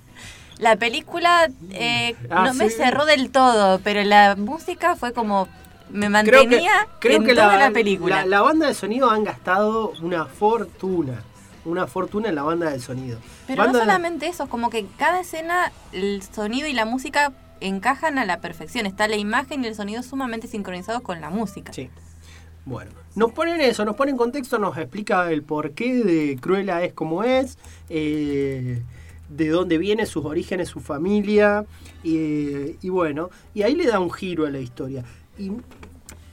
La película eh, Ah, no me cerró del todo, pero la música fue como me Creo mantenía que, creo en que toda la, la, película. La, la banda de sonido han gastado una fortuna. Una fortuna en la banda de sonido. pero Banda no solamente eso, es como que cada escena el sonido y la música encajan a la perfección. Está la imagen y el sonido sumamente sincronizados con la música. Sí. Bueno, nos ponen eso, nos ponen contexto, nos explica el porqué de Cruella es como es, eh, de dónde viene, sus orígenes, su familia, y, y bueno, y ahí le da un giro a la historia. Y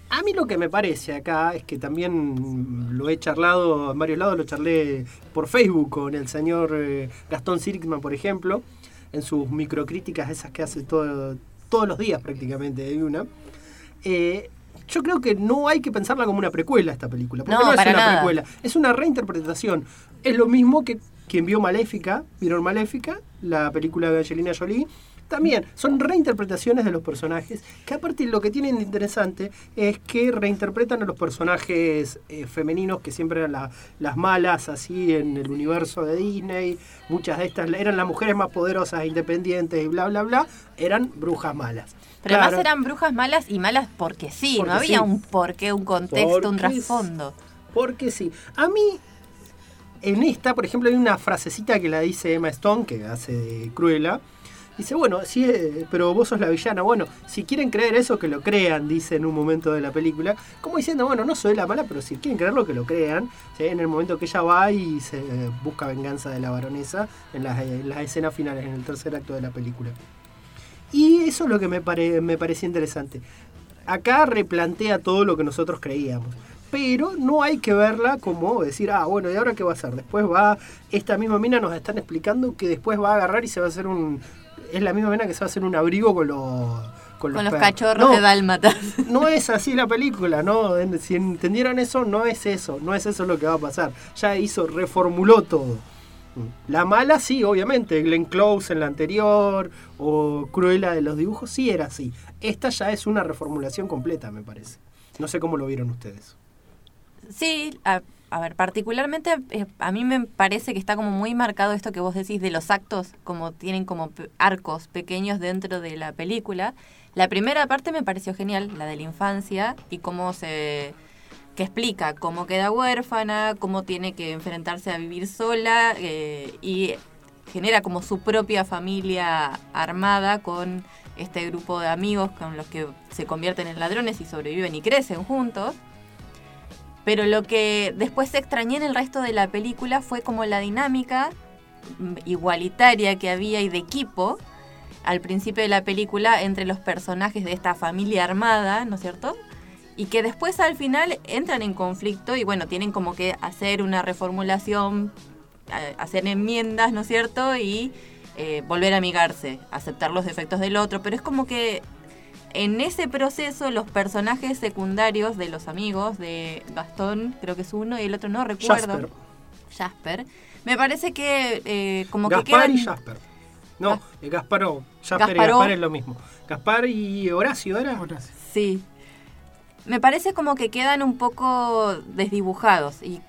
a mí lo que me parece acá es que también lo he charlado en varios lados, lo charlé por Facebook con el señor eh, Gastón Sirkman, por ejemplo, en sus microcríticas, esas que hace todo, todos los días prácticamente, hay una. Eh, yo creo que no hay que pensarla como una precuela esta película, porque No, no, es para una nada. precuela, es una reinterpretación. Es lo mismo que quien vio Maléfica, vieron Maléfica, la película de Angelina Jolie, También son reinterpretaciones de los personajes, que aparte lo que tienen de interesante es que reinterpretan a los personajes eh, femeninos que siempre eran la- las malas, así en el universo de Disney. Muchas de estas eran las mujeres más poderosas e independientes y bla, bla, bla. Eran brujas malas. Pero Claro. además eran brujas malas y malas porque sí, Porque no había sí. un porqué, un contexto, un trasfondo. Porque sí. A mí, en esta, por ejemplo, hay una frasecita que la dice Emma Stone, que hace de Cruella. Dice, bueno, sí, eh, pero vos sos la villana. Bueno, si quieren creer eso, que lo crean, dice en un momento de la película. Como diciendo, bueno, no soy la mala, pero si quieren creerlo, que lo crean. En el momento que ella va y se eh, busca venganza de la baronesa en las, en las escenas finales, en el tercer acto de la película. Y eso es lo que me, pare, me parecía interesante. Acá replantea todo lo que nosotros creíamos. Pero no hay que verla como decir, ah, bueno, ¿y ahora qué va a hacer? Después va, esta misma mina nos están explicando que después va a agarrar y se va a hacer un... Es la misma mina que se va a hacer un abrigo con los... Con, Con los cachorros No, de dálmatas. no es así la película, ¿no? Si entendieran eso, no es eso, no es eso lo que va a pasar. Ya hizo, reformuló todo. La mala sí, obviamente, Glenn Close en la anterior, o Cruella de los dibujos, sí era así. Esta ya es una reformulación completa, me parece. No sé cómo lo vieron ustedes. Sí, a, a ver, particularmente eh, a mí me parece que está como muy marcado esto que vos decís de los actos, como tienen como arcos pequeños dentro de la película. La primera parte me pareció genial, la de la infancia y cómo se que explica cómo queda huérfana, cómo tiene que enfrentarse a vivir sola eh, y genera como su propia familia armada con este grupo de amigos con los que se convierten en ladrones y sobreviven y crecen juntos. Pero lo que después extrañé en el resto de la película fue como la dinámica mm, igualitaria que había y de equipo al principio de la película entre los personajes de esta familia armada, ¿no es cierto? Y que después al final entran en conflicto y bueno, tienen como que hacer una reformulación, hacer enmiendas, ¿no es cierto? Y eh, volver a amigarse, aceptar los defectos del otro, pero es como que en ese proceso los personajes secundarios de los amigos de Gastón, creo que es uno y el otro no recuerdo. Jasper. Jasper. Me parece que eh, como que Gaspar quedan... y Jasper. No, eh, Gasparó. Jasper y. Gaspar es lo mismo. Gaspar y Horacio, ¿era? Sí. Me parece como que quedan un poco desdibujados y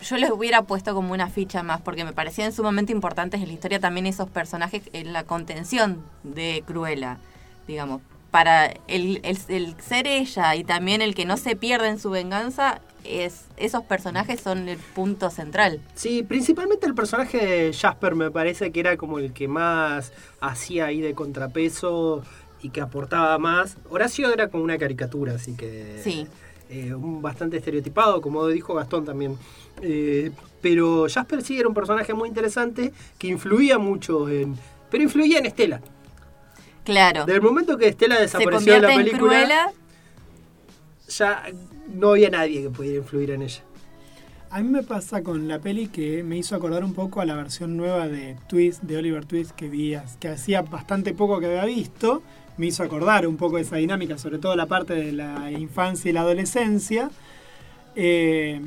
yo les hubiera puesto como una ficha más porque me parecían sumamente importantes en la historia también esos personajes en la contención de Cruella, digamos. Para el, el- el ser ella y también el que no se pierda en su venganza, es, esos personajes son el punto central. Sí, principalmente el personaje de Jasper me parece que era como el que más hacía ahí de contrapeso y que aportaba más. Horacio era como una caricatura, así que Sí. eh, un bastante estereotipado, como dijo Gastón también. Eh, pero Jasper sí era un personaje muy interesante que influía mucho en... Pero influía en Estela. Claro. Del momento que Estela desapareció de la en película, Cruella ya no había nadie que pudiera influir en ella. A mí me pasa con la peli que me hizo acordar un poco a la versión nueva de Twist, de Oliver Twist, que vi, que hacía bastante poco que había visto. Me hizo acordar un poco de esa dinámica, sobre todo la parte de la infancia y la adolescencia. Eh,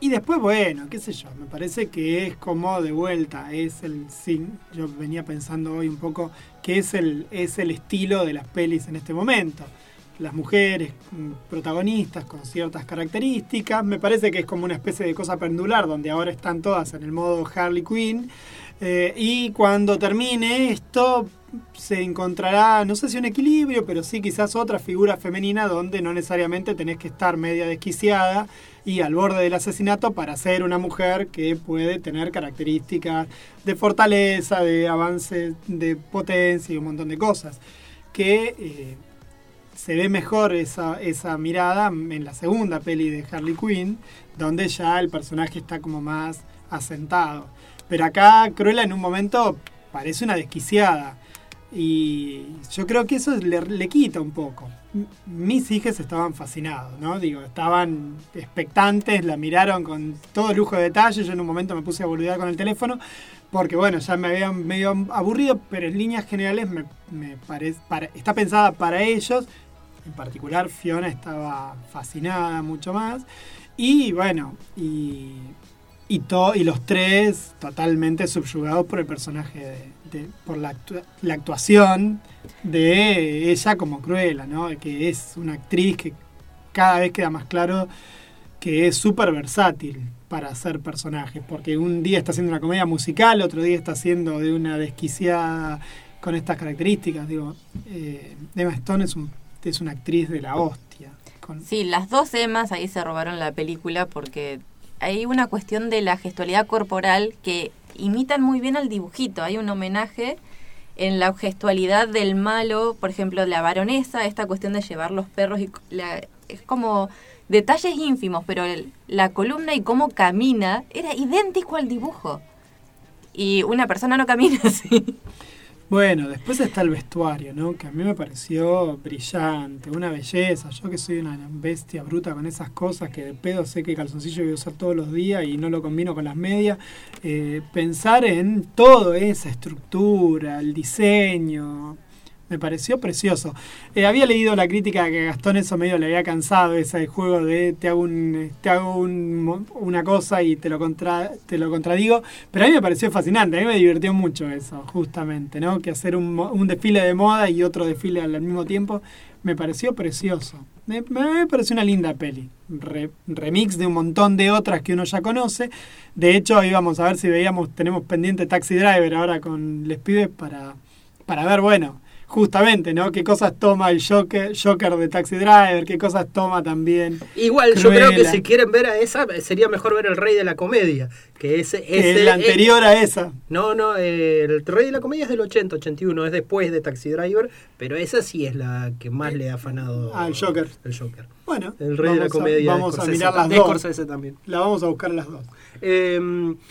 y después, bueno, qué sé yo, me parece que es como de vuelta, es el sin, yo venía pensando hoy un poco que es el, es el estilo de las pelis en este momento. Las mujeres mm, protagonistas con ciertas características, me parece que es como una especie de cosa pendular donde ahora están todas en el modo Harley Quinn. eh, y cuando termine esto, se encontrará, no sé si un equilibrio, pero sí quizás otra figura femenina donde no necesariamente tenés que estar media desquiciada y al borde del asesinato para ser una mujer que puede tener características de fortaleza, de avance, de potencia y un montón de cosas. Que eh, se ve mejor esa, esa mirada en la segunda peli de Harley Quinn, donde ya el personaje está como más asentado. Pero acá Cruella en un momento parece una desquiciada. Y yo creo que eso le, le quita un poco. Mis hijas estaban fascinados, ¿no? Digo, estaban expectantes, la miraron con todo lujo de detalle. Yo en un momento me puse a boludear con el teléfono, porque bueno, ya me había medio aburrido, pero en líneas generales me, me parece, está pensada para ellos. En particular, Fiona estaba fascinada mucho más. Y bueno, y, y, to- y los tres totalmente subyugados por el personaje de, por la, la actuación de ella como Cruella, ¿no? Que es una actriz que cada vez queda más claro que es súper versátil para hacer personajes, porque un día está haciendo una comedia musical, otro día está haciendo de una desquiciada con estas características. Digo, eh, Emma Stone es, un- es una actriz de la hostia. Sí, las dos Emas ahí se robaron la película porque hay una cuestión de la gestualidad corporal que imitan muy bien al dibujito. Hay un homenaje en la gestualidad del malo, por ejemplo, la baronesa, esta cuestión de llevar los perros y la- es como detalles ínfimos, pero el- la columna y cómo camina era idéntico al dibujo. Y una persona no camina así. Bueno, después está el vestuario, ¿no? Que a mí me pareció brillante, una belleza. Yo que soy una bestia bruta con esas cosas, que de pedo sé que calzoncillo voy a usar todos los días y no lo combino con las medias. eh, pensar en toda esa estructura, el diseño, me pareció precioso. Eh, había leído la crítica que Gastón eso medio le había cansado, ese juego de te hago, un, te hago un una cosa y te lo, contra, te lo contradigo, pero a mí me pareció fascinante, a mí me divirtió mucho eso, justamente, ¿no? Que hacer un, un desfile de moda y otro desfile al mismo tiempo, me pareció precioso. Me, me- pareció una linda peli, Re- remix de un montón de otras que uno ya conoce. De hecho, íbamos a ver si veíamos, tenemos pendiente Taxi Driver ahora con Les Pibes para, para ver, bueno, justamente, ¿no? ¿Qué cosas toma el Joker, Joker de Taxi Driver? ¿Qué cosas toma también? Igual, yo creo que si quieren ver a esa, sería mejor ver el Rey de la Comedia. Que ese- es la anterior a esa. No, no, eh, el Rey de la Comedia es del 80, 81, es después de Taxi Driver, pero esa sí es la que más le ha afanado Al Joker. El Joker. Bueno, El Rey de la a- Comedia. de vamos a mirar las de dos. Scorsese también. La vamos a buscar las dos. Eh,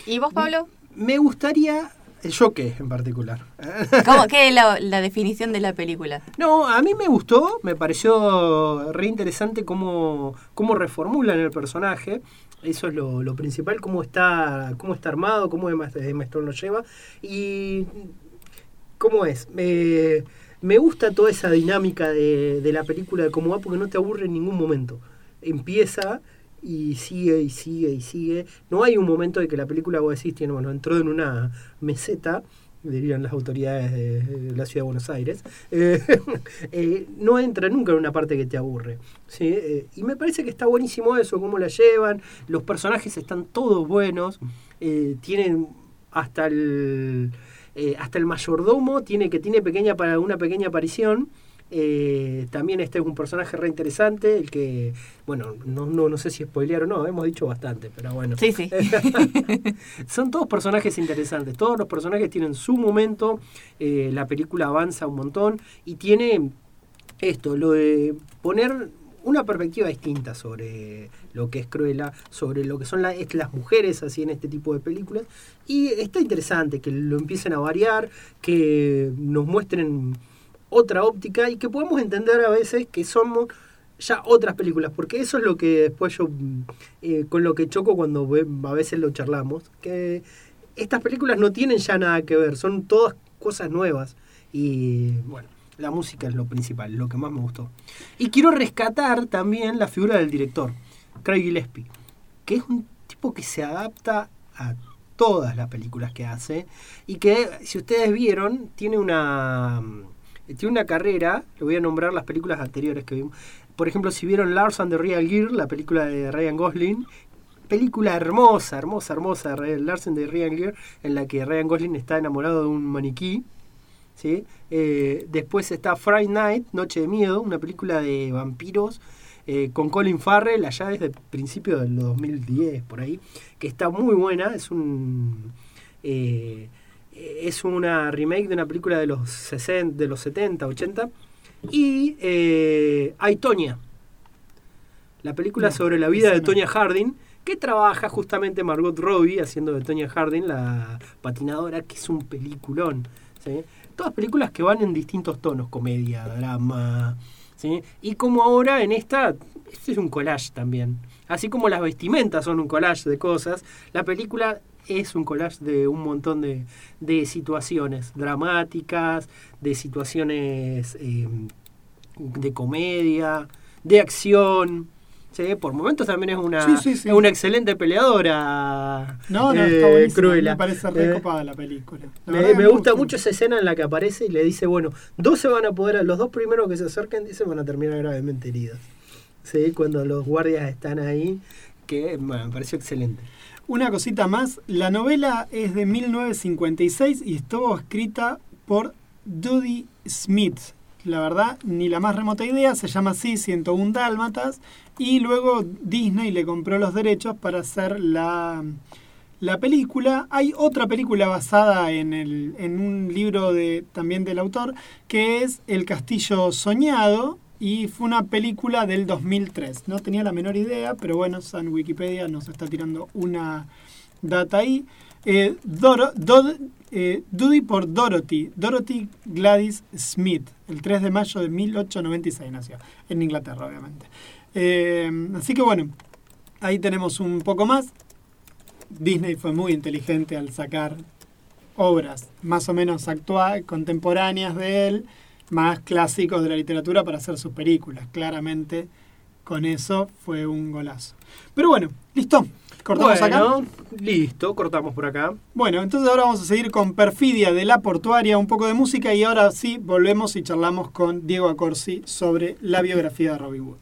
¿Y vos, Pablo? me gustaría, el Joker en particular. ¿Cómo, ¿Qué es la, la definición de la película? No, a mí me gustó, me pareció re interesante cómo, cómo reformulan el personaje. Eso es lo, lo principal, cómo está, cómo está armado, cómo Emma Emma Stone lo lleva. Y cómo es. Me, me gusta toda esa dinámica de, de la película de cómo va porque no te aburre en ningún momento. Empieza y sigue y sigue y sigue. No hay un momento de que la película, vos decís, tiene, bueno, entró en una meseta, dirían las autoridades de, la ciudad de Buenos Aires, eh, eh, no entra nunca en una parte que te aburre. ¿sí? Eh, y me parece que está buenísimo eso, cómo la llevan, los personajes están todos buenos, tienen hasta el... hasta el mayordomo tiene que tiene pequeña para una pequeña aparición eh, también este es un personaje re interesante, el que, bueno, no, no, no sé si spoilear o no, hemos dicho bastante, pero bueno. Sí, sí. Son todos personajes interesantes, todos los personajes tienen su momento, eh, la película avanza un montón y tiene esto, lo de poner una perspectiva distinta sobre lo que es Cruella, sobre lo que son la- es las mujeres así en este tipo de películas. Y está interesante que lo empiecen a variar, que nos muestren otra óptica y que podamos entender a veces que somos ya otras películas, porque eso es lo que después yo, eh, con lo que choco cuando a veces lo charlamos, que estas películas no tienen ya nada que ver, son todas cosas nuevas y bueno, la música es lo principal, lo que más me gustó. Y quiero rescatar también la figura del director, Craig Gillespie, que es un tipo que se adapta a todas las películas que hace y que si ustedes vieron tiene una tiene una carrera, le voy a nombrar las películas anteriores que vimos. Por ejemplo, si vieron Lars and the Real Gear, la película de Ryan Gosling, película hermosa, hermosa, hermosa, Lars and the Real Gear, en la que Ryan Gosling está enamorado de un maniquí. ¿sí? Eh, después está Friday Night, Noche de Miedo, una película de vampiros eh, con Colin Farrell allá desde principio del 2010, por ahí, que está muy buena, es un... eh, es una remake de una película de los 60, de los 70, 80 y eh, hay Tonya, la película No, sobre la vida de no. Tonya Harding, que trabaja justamente Margot Robbie haciendo de Tonya Harding la patinadora, que es un peliculón. ¿sí? Todas películas que van en distintos tonos, comedia, drama. ¿sí? Y como ahora en esta, este es un collage también. Así como las vestimentas son un collage de cosas, la película es un collage de un montón de, de situaciones dramáticas, de situaciones eh, de comedia, de acción. Sí, por momentos también es una, Sí, sí, sí. es una excelente peleadora. No, no, eh, está buenísimo. Cruella. Me parece re Eh, la película. La Me, gusta mucho esa escena en la que aparece y le dice, bueno, dos se van a poder, los dos primeros que se acerquen, dice, van a terminar gravemente heridos. Sí, cuando los guardias están ahí, que bueno, me pareció excelente. Una cosita más, la novela es de 1956 y estuvo escrita por Dudie Smith. La verdad, ni la más remota idea, se llama así 101 Dálmatas y luego Disney le compró los derechos para hacer la, la película. Hay otra película basada en, el, en un libro de, también del autor que es El Castillo Soñado y fue una película del 2003. No tenía la menor idea, pero bueno, San Wikipedia nos está tirando una data ahí. Eh, eh, Doody por Dorothy, Dorothy Gladys Smith, el 3 de mayo de 1896 nació, en Inglaterra obviamente. Eh, así que bueno, ahí tenemos un poco más. Disney fue muy inteligente al sacar obras más o menos actuales, contemporáneas de él, más clásicos de la literatura para hacer sus películas. Claramente con eso fue un golazo. Pero bueno, listo. Cortamos acá. Listo, cortamos por acá. Bueno, entonces ahora vamos a seguir con Perfidia de la Portuaria, un poco de música y ahora sí volvemos y charlamos con Diego Acorsi sobre la biografía de Robin Hood.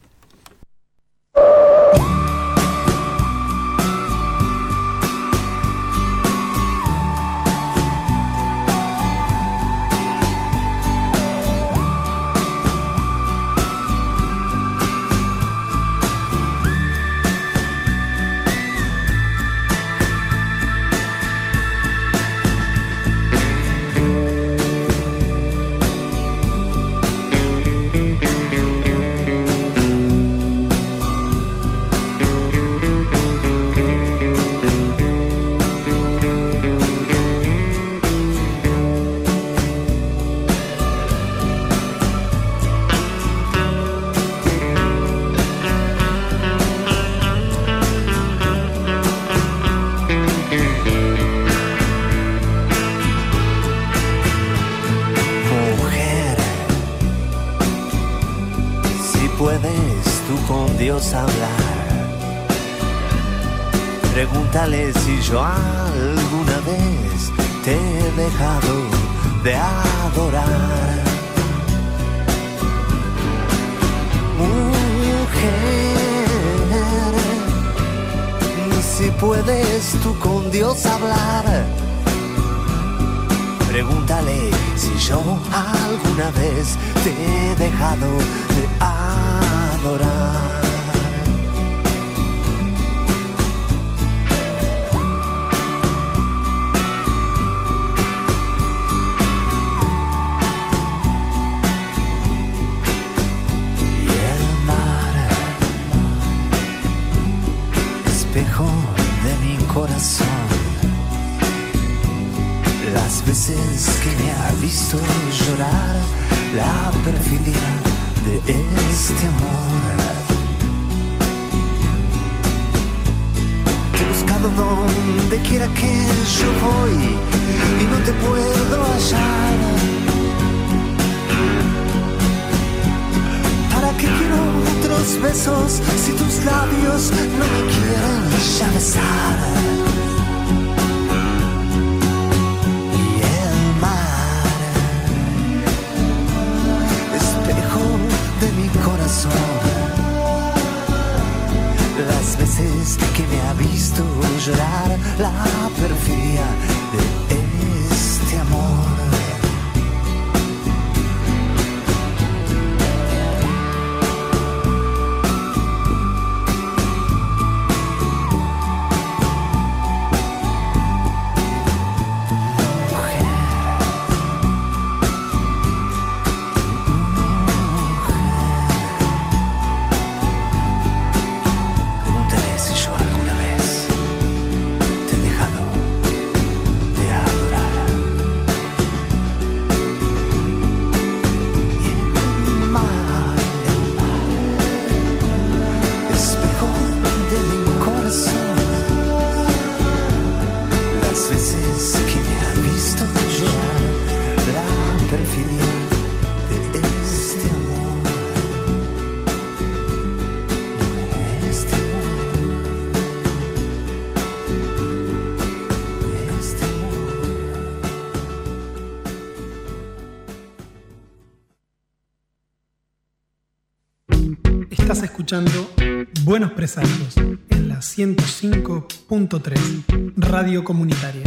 Puedes tú con Dios hablar. Pregúntale si yo alguna vez te he dejado de adorar. Que me ha visto llorar la perfidia de este amor. Te he buscado donde quiera que yo voy y no te puedo hallar. ¿Para qué quiero otros besos si tus labios no me quieren ya besar? La perfidia Buenos Presagios en la 105.3 Radio Comunitaria.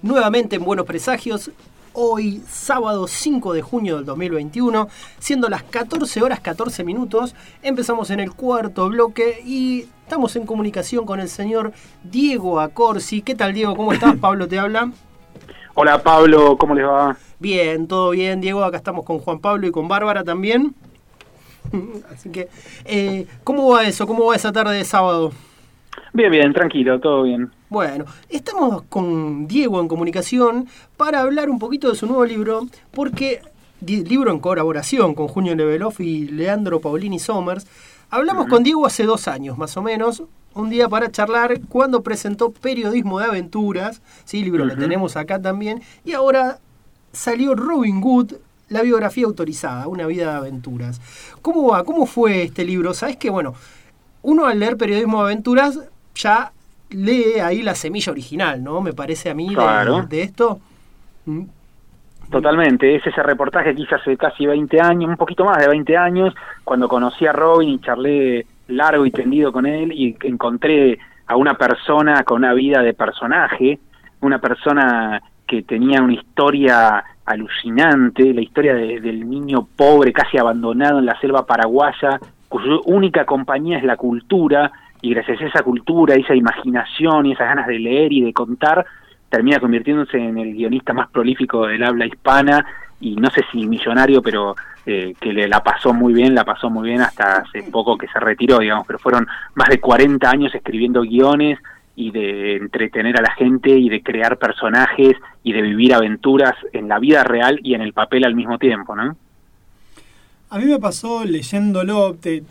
Nuevamente en Buenos Presagios, hoy sábado 5 de junio del 2021, siendo las 14 horas 14 minutos, empezamos en el cuarto bloque y estamos en comunicación con el señor Diego Acorsi. ¿Qué tal Diego? ¿Cómo estás? Pablo te habla. Hola Pablo, ¿cómo les va? Bien, todo bien Diego, acá estamos con Juan Pablo y con Bárbara también. Así que, eh, ¿cómo va eso? ¿Cómo va esa tarde de sábado? Bien, bien, tranquilo, todo bien. Bueno, estamos con Diego en comunicación para hablar un poquito de su nuevo libro, porque libro en colaboración con Junio Leveloff y Leandro Paulini Somers. Hablamos con Diego hace dos años, más o menos, un día para charlar cuando presentó Periodismo de Aventuras, sí, libro que Ujú. tenemos acá también, y ahora salió Robin Hood, la biografía autorizada, una vida de aventuras. ¿Cómo va? ¿Cómo fue este libro? Sabes que, bueno, uno al leer Periodismo de Aventuras ya lee ahí la semilla original, ¿no? Me parece a mí de- Claro. de, esto. Mm, Totalmente, es ese reportaje que hice hace casi 20 años, un poquito más de 20 años, cuando conocí a Robin y charlé largo y tendido con él y encontré a una persona con una vida de personaje, una persona que tenía una historia alucinante, la historia de- del niño pobre casi abandonado en la selva paraguaya, cuya única compañía es la cultura, y gracias a esa cultura, esa imaginación y esas ganas de leer y de contar, termina convirtiéndose en el guionista más prolífico del habla hispana y no sé si millonario, pero eh, que le la pasó muy bien, la pasó muy bien hasta hace poco que se retiró, digamos, pero fueron más de 40 años escribiendo guiones y de entretener a la gente y de crear personajes y de vivir aventuras en la vida real y en el papel al mismo tiempo, ¿no? A mí me pasó leyéndolo, te-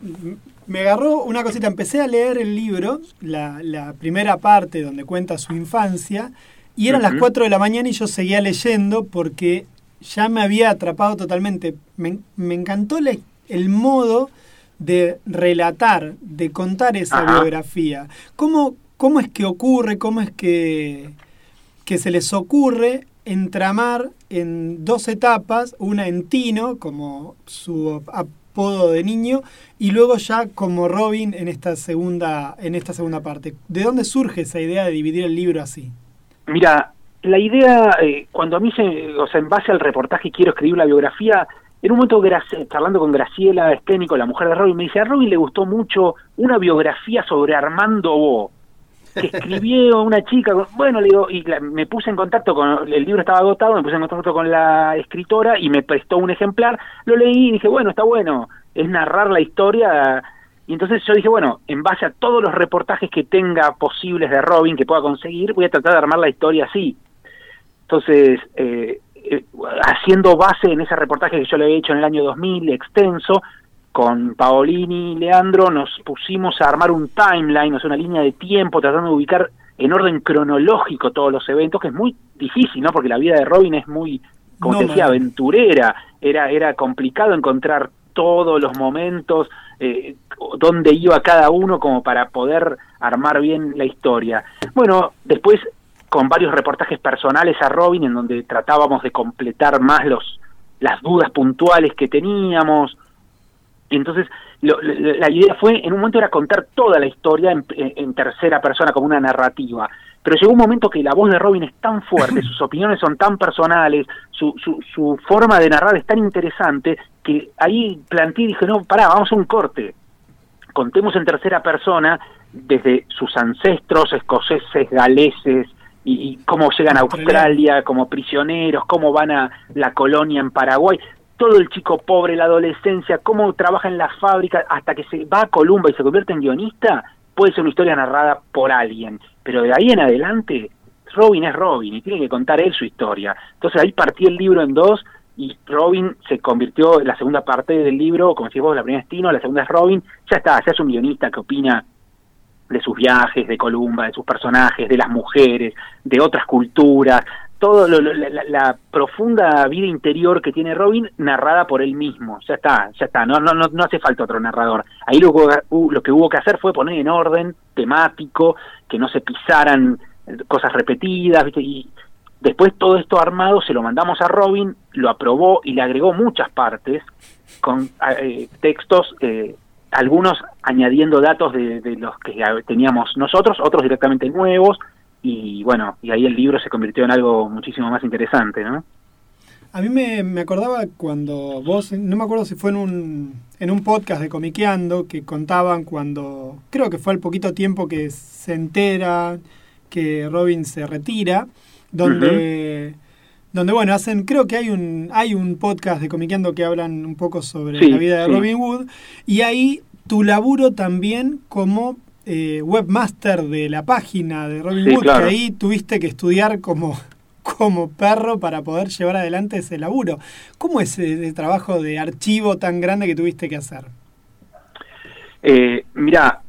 me agarró una cosita, empecé a leer el libro, la, la primera parte donde cuenta su infancia, y eran las Ujú. 4 de la mañana y yo seguía leyendo porque ya me había atrapado totalmente. Me, me encantó la- el modo de relatar, de contar esa Ajá. biografía. ¿Cómo, ¿Cómo es que ocurre? ¿Cómo es que, que se les ocurre entramar en dos etapas, una en Tino, como su apodo de niño, y luego ya como Robin en esta segunda, en esta segunda parte. ¿De dónde surge esa idea de dividir el libro así? Mira, la idea, eh, cuando a mí se, o sea, en base al reportaje quiero escribir la biografía, en un momento charlando con Graciela Esténico, la mujer de Robin, me dice, a Robin le gustó mucho una biografía sobre Armando Bo, que escribió una chica, bueno, le digo, y la- me puse en contacto con, el libro estaba agotado, me puse en contacto con la escritora y me prestó un ejemplar, lo leí y dije, bueno, está bueno, es narrar la historia, y entonces yo dije, bueno, en base a todos los reportajes que tenga posibles de Robin que pueda conseguir, voy a tratar de armar la historia así. Entonces, eh, eh, haciendo base en ese reportaje que yo le había hecho en el año 2000, extenso, con Paolini y Leandro nos pusimos a armar un timeline, o sea, una línea de tiempo, tratando de ubicar en orden cronológico todos los eventos, que es muy difícil, ¿no? Porque la vida de Robin es muy, como te decía, aventurera, era, era complicado encontrar todos los momentos, eh, dónde iba cada uno como para poder armar bien la historia. Bueno, después con varios reportajes personales a Robin en donde tratábamos de completar más los las dudas puntuales que teníamos. Y entonces lo- la la idea fue, en un momento era contar toda la historia en tercera persona como una narrativa. Pero llegó un momento que la voz de Robin es tan fuerte, sus opiniones son tan personales, su, su, su forma de narrar es tan interesante, que ahí planteé y dije, no, pará, vamos a un corte. Contemos en tercera persona desde sus ancestros escoceses, galeses, y, y cómo llegan a Australia como prisioneros, cómo van a la colonia en Paraguay, todo el chico pobre, la adolescencia, cómo trabaja en la fábrica, hasta que se va a Columba y se convierte en guionista, puede ser una historia narrada por alguien, pero de ahí en adelante, Robin es Robin y tiene que contar él su historia. Entonces ahí partí el libro en dos y Robin se convirtió en la segunda parte del libro, como decís vos, la primera es Tino, la segunda es Robin, ya está, ya es un guionista que opina de sus viajes, de Columba, de sus personajes, de las mujeres, de otras culturas, todo la, la- profunda vida interior que tiene Robin narrada por él mismo. Ya está, ya está, no, no, no, no hace falta otro narrador. Ahí lo, lo que hubo que hacer fue poner en orden temático, que no se pisaran eh, cosas repetidas, y después todo esto armado se lo mandamos a Robin, lo aprobó y le agregó muchas partes con eh, textos, eh, algunos añadiendo datos de, los que teníamos nosotros, otros directamente nuevos, y bueno, y ahí el libro se convirtió en algo muchísimo más interesante, ¿no? A mí me, me acordaba cuando vos, no me acuerdo si fue en un, en un podcast de Comiqueando, que contaban cuando, creo que fue al poquito tiempo que se entera que Robin se retira, donde, donde bueno, hacen, creo que hay un, hay un podcast de Comiqueando que hablan un poco sobre Sí, la vida de sí. Robin Wood, y ahí tu laburo también como eh, webmaster de la página de Robin Sí, Wood, claro. que ahí tuviste que estudiar como, como perro para poder llevar adelante ese laburo. ¿Cómo es ese trabajo de archivo tan grande que tuviste que hacer? Eh, mira,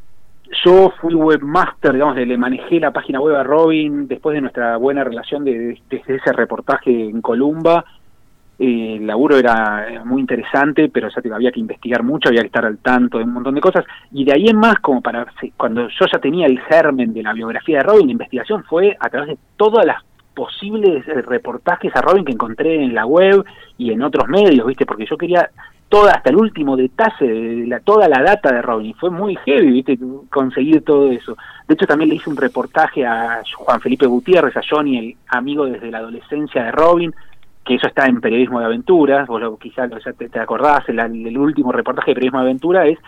yo fui webmaster, digamos, de- le manejé la página web a Robin después de nuestra buena relación de, de- de ese reportaje en Columba. Eh, el laburo era muy interesante, pero ya había que investigar mucho, había que estar al tanto de un montón de cosas. Y de ahí en más, como para cuando yo ya tenía el germen de la biografía de Robin, la investigación fue a través de todas las posibles eh, reportajes a Robin que encontré en la web y en otros medios, ¿viste? Porque yo quería toda, hasta el último detalle de la, toda la data de Robin. Y fue muy heavy, ¿viste? Conseguir todo eso. De hecho, también le hice un reportaje a Juan Felipe Gutiérrez, a Johnny, el amigo desde la adolescencia de Robin, que eso está en Periodismo de Aventuras, vos lo, quizás lo- ya te, te acordás, el, el último reportaje de Periodismo de Aventura es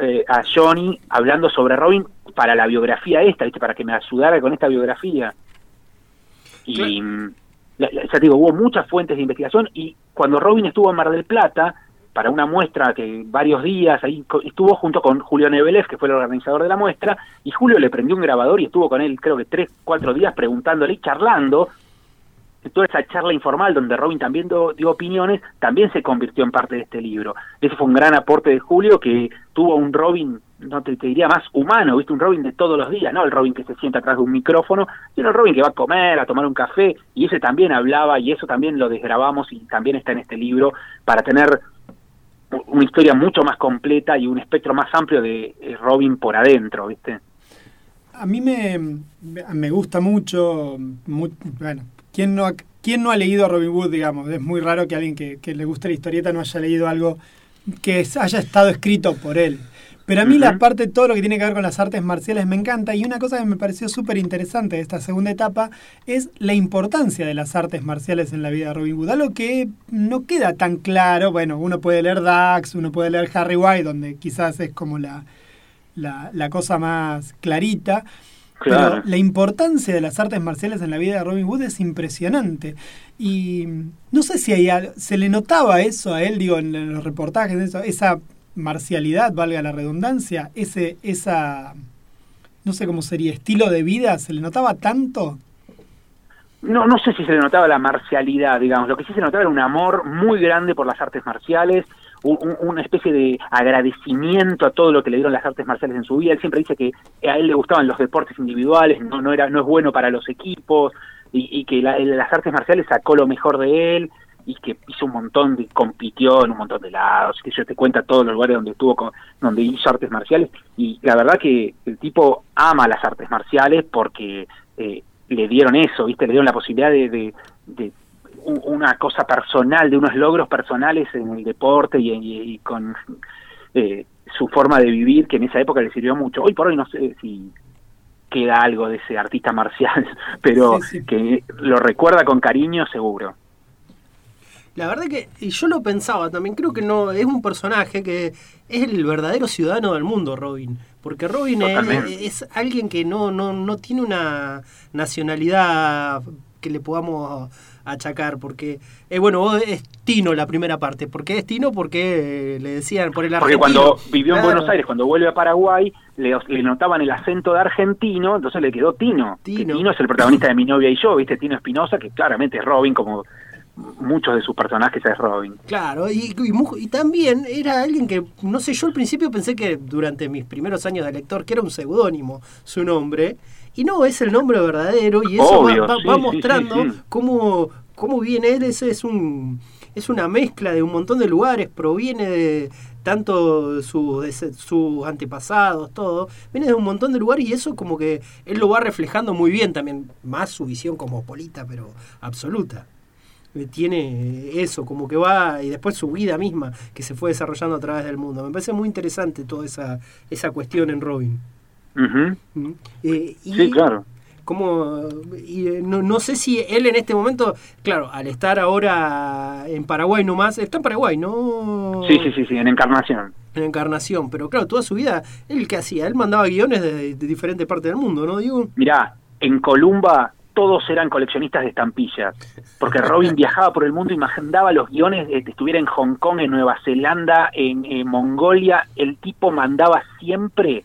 eh, a Johnny hablando sobre Robin para la biografía esta, ¿viste? Para que me ayudara con esta biografía. Y la- la- ya te digo, hubo muchas fuentes de investigación y cuando Robin estuvo en Mar del Plata, para una muestra que varios días ahí estuvo junto con Julio Nebelez, que fue el organizador de la muestra, y Julio le prendió un grabador y estuvo con él creo que tres, cuatro días preguntándole y charlando. Toda esa charla informal donde Robin también dio opiniones, también se convirtió en parte de este libro. Ese fue un gran aporte de Julio que tuvo un Robin, no te, diría más humano, viste, un Robin de todos los días, no el Robin que se sienta atrás de un micrófono, sino el Robin que va a comer, a tomar un café, y ese también hablaba y eso también lo desgrabamos y también está en este libro para tener una historia mucho más completa y un espectro más amplio de eh, Robin por adentro, ¿viste? A mí me, me gusta mucho, mu- bueno, ¿quién no, ha, ¿quién no ha leído a Robin Wood, digamos? Es muy raro que alguien que, que le guste la historieta no haya leído algo que haya estado escrito por él. Pero a mí la parte, todo lo que tiene que ver con las artes marciales me encanta y una cosa que me pareció súper interesante de esta segunda etapa es la importancia de las artes marciales en la vida de Robin Hood. Algo que no queda tan claro, bueno, uno puede leer Dax, uno puede leer Harry White, donde quizás es como la, la, la cosa más clarita, Claro. pero la importancia de las artes marciales en la vida de Robin Hood es impresionante. Y no sé si hay se le notaba eso a él, digo, en, en los reportajes, eso, esa marcialidad, valga la redundancia, ese, esa, no sé cómo sería, estilo de vida, ¿se le notaba tanto? No, no sé si se le notaba la marcialidad, digamos. Lo que sí se notaba era un amor muy grande por las artes marciales, un- un- una especie de agradecimiento a todo lo que le dieron las artes marciales en su vida. Él siempre dice que a él le gustaban los deportes individuales, no, no, era, no es bueno para los equipos, y, que la- las artes marciales sacó lo mejor de él, y que hizo un montón de, compitió en un montón de lados, que yo te cuenta todos los lugares donde estuvo, con- donde hizo artes marciales, y la verdad que el tipo ama las artes marciales porque eh, le dieron eso, ¿viste? Le dieron la posibilidad de, de- de una cosa personal, de unos logros personales en el deporte y, y- y con eh, su forma de vivir, que en esa época le sirvió mucho. Hoy por hoy no sé si queda algo de ese artista marcial, pero Sí, sí. que lo recuerda con cariño seguro. La verdad que y yo lo pensaba también, creo que no es un personaje que es el verdadero ciudadano del mundo, Robin. Porque Robin es, es alguien que no, no, no tiene una nacionalidad que le podamos achacar, porque, eh, bueno, es Tino la primera parte. ¿Por qué es Tino? Porque eh, le decían por el Porque argentino. cuando vivió en Claro. Buenos Aires, cuando vuelve a Paraguay, le, le notaban el acento de argentino, entonces le quedó Tino. Que Tino. Es el protagonista de Mi novia y yo, ¿viste? Tino Espinosa, que claramente es Robin, como muchos de sus personajes es Robin. Claro, y, y y también era alguien que, no sé, yo al principio pensé que durante mis primeros años de lector, que era un seudónimo su nombre, Y no, es el nombre verdadero y eso Obvio, va, va- sí, va sí, mostrando sí, sí. Cómo, cómo viene él. Ese es un es una mezcla de un montón de lugares, proviene de tanto sus sus antepasados, todo, viene de un montón de lugares y eso como que él lo va reflejando muy bien también, más su visión cosmopolita, pero absoluta. Eh, Tiene eso, como que va, y después su vida misma, que se fue desarrollando a través del mundo. Me parece muy interesante toda esa, esa cuestión en Robin. Eh, y Sí, claro. como y, eh, no, no sé si él en este momento, claro, al estar ahora en Paraguay nomás, está en Paraguay, ¿no? Sí, sí, sí, sí, en Encarnación. En Encarnación, pero claro, toda su vida, él qué hacía, él mandaba guiones de, de diferentes partes del mundo, ¿no? Digo, Mirá, en Columba todos eran coleccionistas de estampillas, porque Robin viajaba por el mundo y mandaba los guiones, eh, estuviera en Hong Kong, en Nueva Zelanda, en, en Mongolia, el tipo mandaba siempre,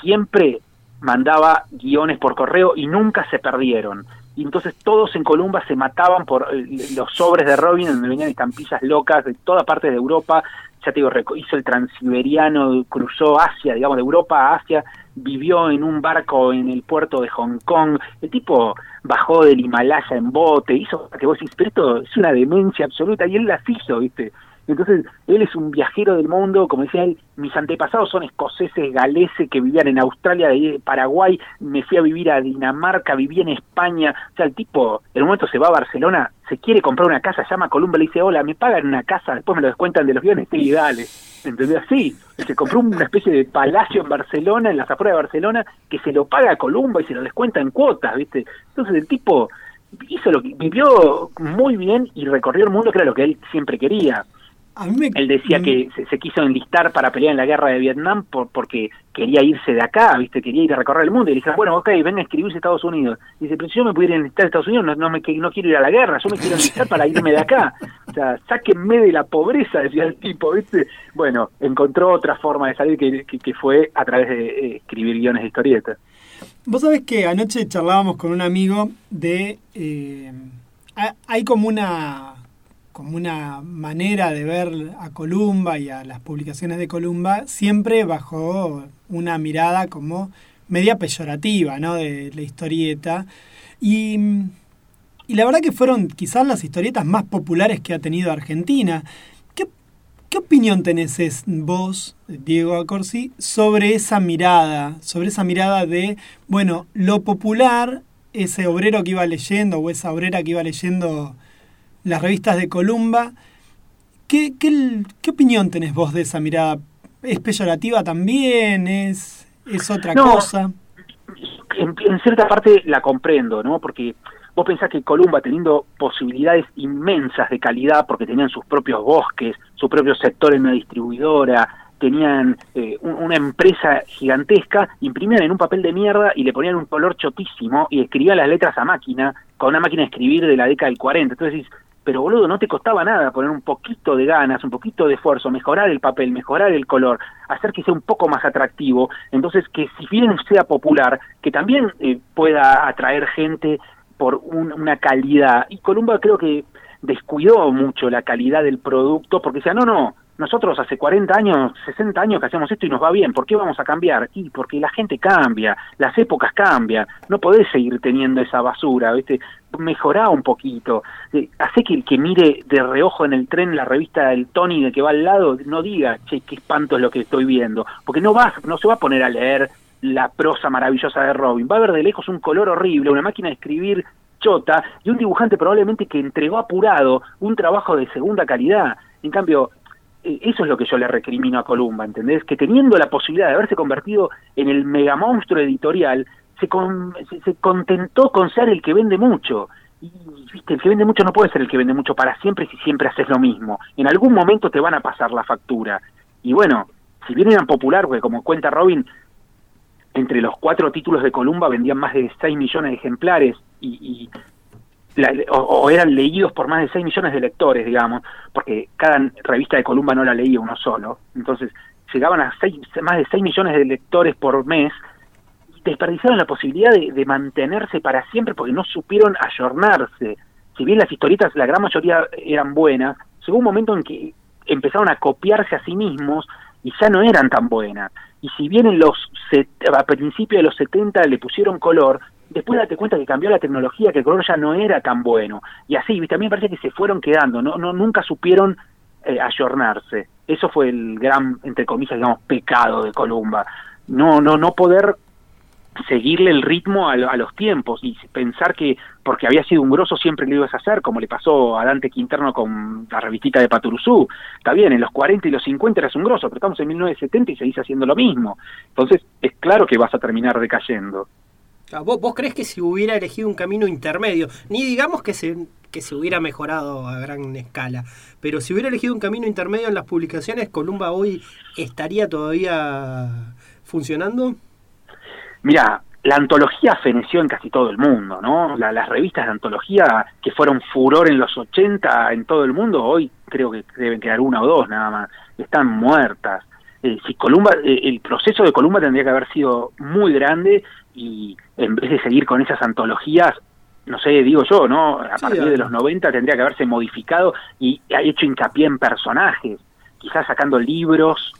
siempre mandaba guiones por correo y nunca se perdieron. Y entonces todos en Columba se mataban por eh, los sobres de Robin, donde venían estampillas locas de toda parte de Europa. Ya te digo, hizo el transiberiano, cruzó Asia, digamos, de Europa a Asia, vivió en un barco en el puerto de Hong Kong. El tipo bajó del Himalaya en bote, hizo que vos decís, pero esto es una demencia absoluta, y él las hizo, ¿viste? Entonces, él es un viajero del mundo, como decía él, mis antepasados son escoceses, galeses que vivían en Australia, Paraguay, me fui a vivir a Dinamarca, viví en España, o sea, el tipo, en un momento se va a Barcelona, se quiere comprar una casa, llama a Columba, le dice, hola, me pagan una casa, después me lo descuentan de los guiones, sí, dale, ¿entendés? Sí, se compró una especie de palacio en Barcelona, en las afueras de Barcelona, que se lo paga a Columba y se lo descuenta en cuotas, ¿viste? Entonces el tipo hizo lo que, vivió muy bien y recorrió el mundo, que era lo que él siempre quería. A mí me- Él decía que se, se quiso enlistar para pelear en la guerra de Vietnam por, porque quería irse de acá, ¿viste? Quería ir a recorrer el mundo. Y le dijeron, bueno, ok, venga a inscribirse a Estados Unidos. Dice, pero si yo me pudiera enlistar a Estados Unidos, no, no, me, no quiero ir a la guerra, yo me quiero enlistar para irme de acá. O sea, sáquenme de la pobreza, decía el tipo, ¿viste? Bueno, encontró otra forma de salir que, que, que fue a través de eh, escribir guiones de historietas. Vos sabés que anoche charlábamos con un amigo de... eh, ha- hay como una, como una manera de ver a Columba y a las publicaciones de Columba siempre bajo una mirada como media peyorativa, ¿no? De la historieta. Y, y la verdad que fueron quizás las historietas más populares que ha tenido Argentina. ¿Qué, qué opinión tenés vos, Diego Acorsi, sobre esa mirada? Sobre esa mirada de, bueno, lo popular, ese obrero que iba leyendo o esa obrera que iba leyendo las revistas de Columba. ¿Qué, qué, qué opinión tenés vos de esa mirada? ¿Es peyorativa también? ¿Es, es otra No. cosa? en, en cierta parte la comprendo, ¿no? Porque vos pensás que Columba, teniendo posibilidades inmensas de calidad, porque tenían sus propios bosques, su propio sector en una distribuidora, tenían eh, un- una empresa gigantesca, imprimían en un papel de mierda y le ponían un color chotísimo y escribían las letras a máquina, con una máquina de escribir de la década del 40. Entonces decís, pero boludo, no te costaba nada poner un poquito de ganas, un poquito de esfuerzo, mejorar el papel, mejorar el color, hacer que sea un poco más atractivo, entonces que si bien sea popular, que también eh, pueda atraer gente por un- una calidad. Y Columba creo que descuidó mucho la calidad del producto porque decía, no, no, nosotros hace 40 años, 60 años que hacemos esto y nos va bien, ¿por qué vamos a cambiar? Y porque la gente cambia, las épocas cambian, no podés seguir teniendo esa basura, ¿viste? Mejorá un poquito, eh, hace que el que mire de reojo en el tren la revista del Tony de que va al lado no diga, che, qué espanto es lo que estoy viendo, porque no va, no se va a poner a leer la prosa maravillosa de Robin, va a ver de lejos un color horrible, una máquina de escribir chota y un dibujante probablemente que entregó apurado un trabajo de segunda calidad. En cambio, eso es lo que yo le recrimino a Columba, ¿entendés? Que teniendo la posibilidad de haberse convertido en el megamonstruo editorial, se, con- se contentó con ser el que vende mucho. Y, viste, el que vende mucho no puede ser el que vende mucho para siempre si siempre haces lo mismo. En algún momento te van a pasar la factura. Y bueno, si bien eran popular, porque como cuenta Robin, entre los cuatro títulos de Columba vendían más de 6 millones de ejemplares y, y la- o, o eran leídos por más de 6 millones de lectores, digamos, porque cada revista de Columba no la leía uno solo. Entonces, llegaban a más de 6 millones de lectores por mes y desperdiciaron la posibilidad de, mantenerse para siempre porque no supieron ayornarse. Si bien las historietas, la gran mayoría eran buenas, llegó un momento en que empezaron a copiarse a sí mismos y ya no eran tan buenas. Y si bien en los a principios de los 70 le pusieron color, después date cuenta que cambió la tecnología, que el color ya no era tan bueno. Y así, ¿viste? a parece que se fueron quedando, no, no nunca supieron eh, ayornarse. Eso fue el gran, entre comillas, digamos, pecado de Columba. No, no, no poder seguirle el ritmo a, a los tiempos y pensar que porque había sido un grosso siempre lo ibas a hacer, como le pasó a Dante Quinterno con la revistita de Paturuzú. Está bien, en los 40 y los 50 eras un grosso, pero estamos en 1970 y seguís haciendo lo mismo. Entonces, es claro que vas a terminar decayendo. ¿Vos, ¿Vos crees que si hubiera elegido un camino intermedio, ni digamos que se, que se hubiera mejorado a gran escala, pero si hubiera elegido un camino intermedio en las publicaciones, Columba hoy estaría todavía funcionando? Mira, la antología feneció en casi todo el mundo, ¿no? La- las revistas de antología que fueron furor en los 80 en todo el mundo, hoy creo que deben quedar una o dos nada más. Están muertas. Eh, si Columba, eh, el proceso de Columba tendría que haber sido muy grande y en vez de seguir con esas antologías, no sé, digo yo, ¿no? A partir de los 90 tendría que haberse modificado y ha hecho hincapié en personajes, quizás sacando libros.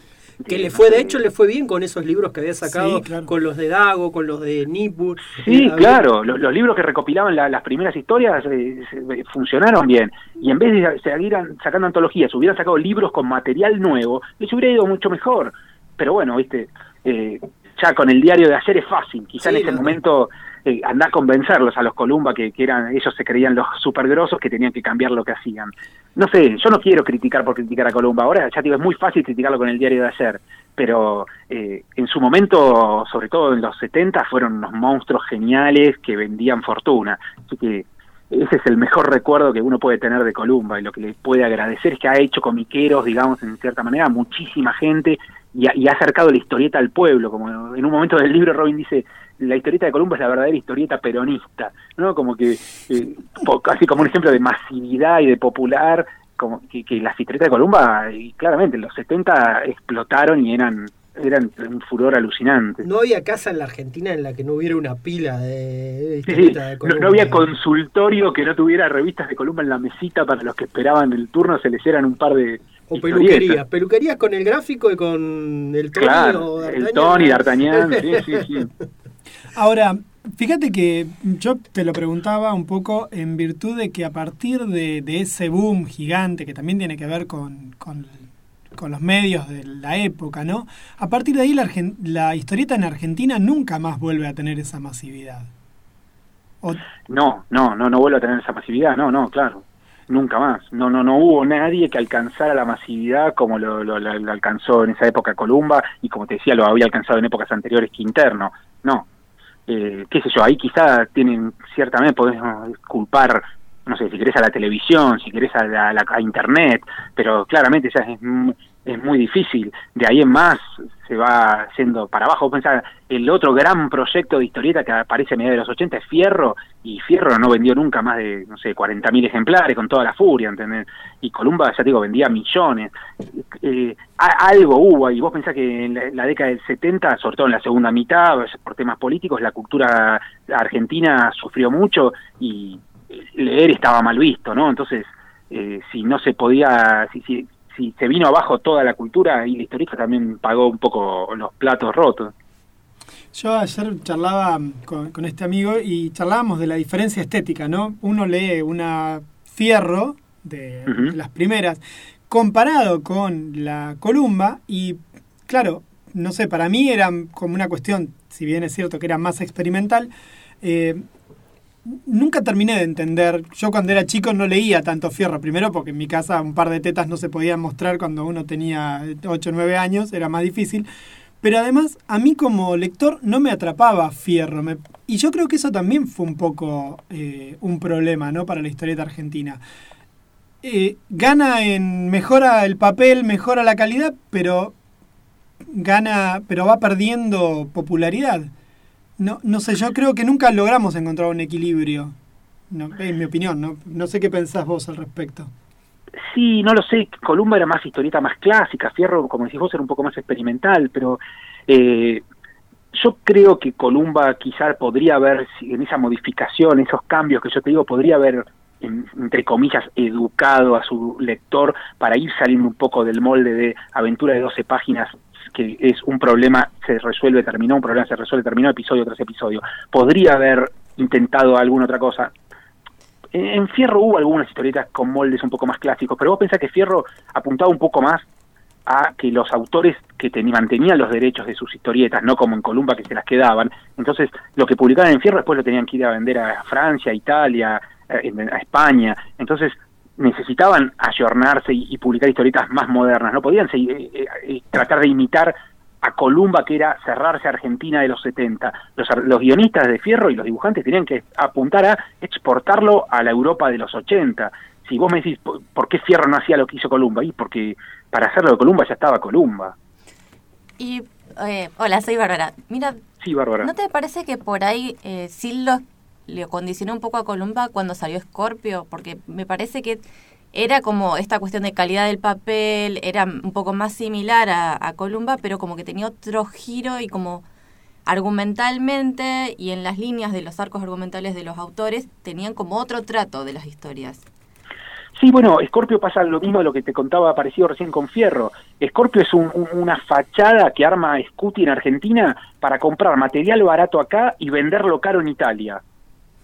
Que le fue, de hecho, le fue bien con esos libros que había sacado, Sí, claro. con los de Dago, con los de Nippur. Sí, Eh, claro, lo- los, libros que recopilaban la- las primeras historias eh, se- funcionaron bien. Y en vez de seguir an- sacando antologías, hubieran sacado libros con material nuevo, les hubiera ido mucho mejor. Pero bueno, viste, eh, ya con el diario de ayer es fácil. Quizá Sí, en ese no. momento eh, andá a convencerlos a los Columba que, que eran ellos se creían los supergrosos que tenían que cambiar lo que hacían. No sé, yo no quiero criticar por criticar a Columba. Ahora ya te digo, es muy fácil criticarlo con el diario de ayer. Pero eh, en su momento, sobre todo en los 70, fueron unos monstruos geniales que vendían fortuna. Así que ese es el mejor recuerdo que uno puede tener de Columba y lo que le puede agradecer es que ha hecho comiqueros, digamos, en cierta manera, muchísima gente y ha, y ha acercado la historieta al pueblo. Como en un momento del libro Robin dice, la historieta de Columba es la verdadera historieta peronista, ¿no? Como que, eh, casi como un ejemplo de masividad y de popular, como que, que las historietas de Columba, y claramente en los 70 explotaron y eran eran un furor alucinante. No había casa en la Argentina en la que no hubiera una pila de, Sí, historietas de no, Columba. no había consultorio que no tuviera revistas de Columba en la mesita para los que esperaban el turno, se les eran un par de O peluquerías, peluquerías con el gráfico y con el Tony Claro, el. Tony, D'Artagnan, sí, sí, sí. Ahora, fíjate que yo te lo preguntaba un poco en virtud de que a partir de, de ese boom gigante que también tiene que ver con, con, con los medios de la época, ¿no? A partir de ahí la, la historieta en Argentina nunca más vuelve a tener esa masividad. O- No, no, no, no vuelve a tener esa masividad, no, no, claro, nunca más. No, no, no hubo nadie que alcanzara la masividad como lo, lo- lo- alcanzó en esa época Columba y como te decía lo había alcanzado en épocas anteriores Quinterno. No, eh, qué sé yo, ahí quizá tienen ciertamente podemos culpar no sé, si querés a la televisión, si querés a, la- a internet, pero claramente ya es, es muy difícil. De ahí en más se va yendo para abajo. Pensar, el otro gran proyecto de historieta que aparece a mediados de los 80 es Fierro, y Fierro no vendió nunca más de, no sé, 40.000 ejemplares con toda la furia, ¿entendés? Y Columba, ya te digo, vendía millones. Eh, algo hubo, y vos pensás que en la, la década del 70, sobre todo en la segunda mitad, por temas políticos, la cultura argentina sufrió mucho y leer estaba mal visto, ¿no? Entonces, eh, si no se podía, si, si, si se vino abajo toda la cultura y la historieta también pagó un poco los platos rotos. Yo ayer charlaba con, con este amigo y charlábamos de la diferencia estética, ¿no? Uno lee una fierro de las primeras comparado con la columba y claro, no sé, para mí era como una cuestión, si bien es cierto que era más experimental, eh, nunca terminé de entender. Yo cuando era chico no leía tanto Fierro, primero porque en mi casa un par de tetas no se podían mostrar cuando uno tenía 8 o 9 años, era más difícil. Pero además, a mí como lector no me atrapaba Fierro. y yo creo que eso también fue un poco eh, un problema ¿no? para la historieta argentina. Eh, gana en. mejora el papel, mejora la calidad, pero gana. pero va perdiendo popularidad. No, no sé, yo creo que nunca logramos encontrar un equilibrio. No, en mi opinión, no, no sé qué pensás vos al respecto. Sí, no lo sé, Columba era más historieta más clásica, Fierro, como decís vos, era un poco más experimental, pero eh, yo creo que Columba quizá podría haber, en esa modificación, esos cambios que yo te digo, podría haber en- entre comillas, educado a su lector para ir saliendo un poco del molde de aventura de 12 páginas que es un problema se resuelve, terminó, un problema se resuelve, terminó episodio tras episodio. Podría haber intentado alguna otra cosa. En Fierro hubo algunas historietas con moldes un poco más clásicos, pero vos pensás que Fierro apuntaba un poco más a que los autores que ten- mantenían los derechos de sus historietas, no como en Columba que se las quedaban, entonces lo que publicaban en Fierro después lo tenían que ir a vender a Francia, a Italia, eh, a España, entonces necesitaban ayornarse y, y publicar historietas más modernas, no podían seguir, eh, eh, eh, tratar de imitar a Columba que era cerrarse a Argentina de los 70. Los, los guionistas de Fierro y los dibujantes tenían que apuntar a exportarlo a la Europa de los 80. Si vos me decís, ¿por, qué Fierro no hacía lo que hizo Columba? Y porque para hacerlo de Columba ya estaba Columba. Y, eh, hola, soy Bárbara. Mira, Sí, Bárbara. ¿no te parece que por ahí eh, sí lo, le condicionó un poco a Columba cuando salió Scorpio? Porque me parece que era como esta cuestión de calidad del papel, era un poco más similar a, a Columba, pero como que tenía otro giro y como argumentalmente y en las líneas de los arcos argumentales de los autores tenían como otro trato de las historias. Sí, bueno, Scorpio pasa lo mismo de lo que te contaba parecido recién con Fierro. Scorpio es un- un- una fachada que arma Scuti en Argentina para comprar material barato acá y venderlo caro en Italia.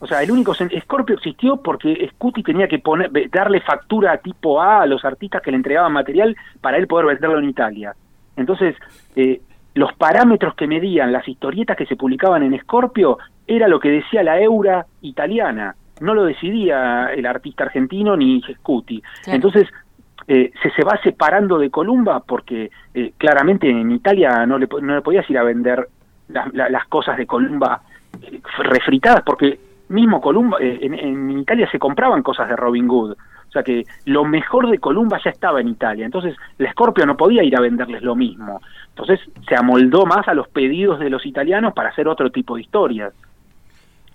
O sea, el único Scorpio existió porque Scuti tenía que poner, darle factura tipo A a los artistas que le entregaban material para él poder venderlo en Italia. Entonces, eh, los parámetros que medían las historietas que se publicaban en Scorpio era lo que decía la eura italiana. No lo decidía el artista argentino ni Scuti. Entonces, eh, se, se va separando de Columba porque eh, claramente en Italia no le, no le podías ir a vender la- la- las cosas de Columba eh, refritadas porque mismo Columba, eh, en, en Italia se compraban cosas de Robin Hood. O sea que lo mejor de Columba ya estaba en Italia. Entonces la Scorpio no podía ir a venderles lo mismo. Entonces se amoldó más a los pedidos de los italianos para hacer otro tipo de historias.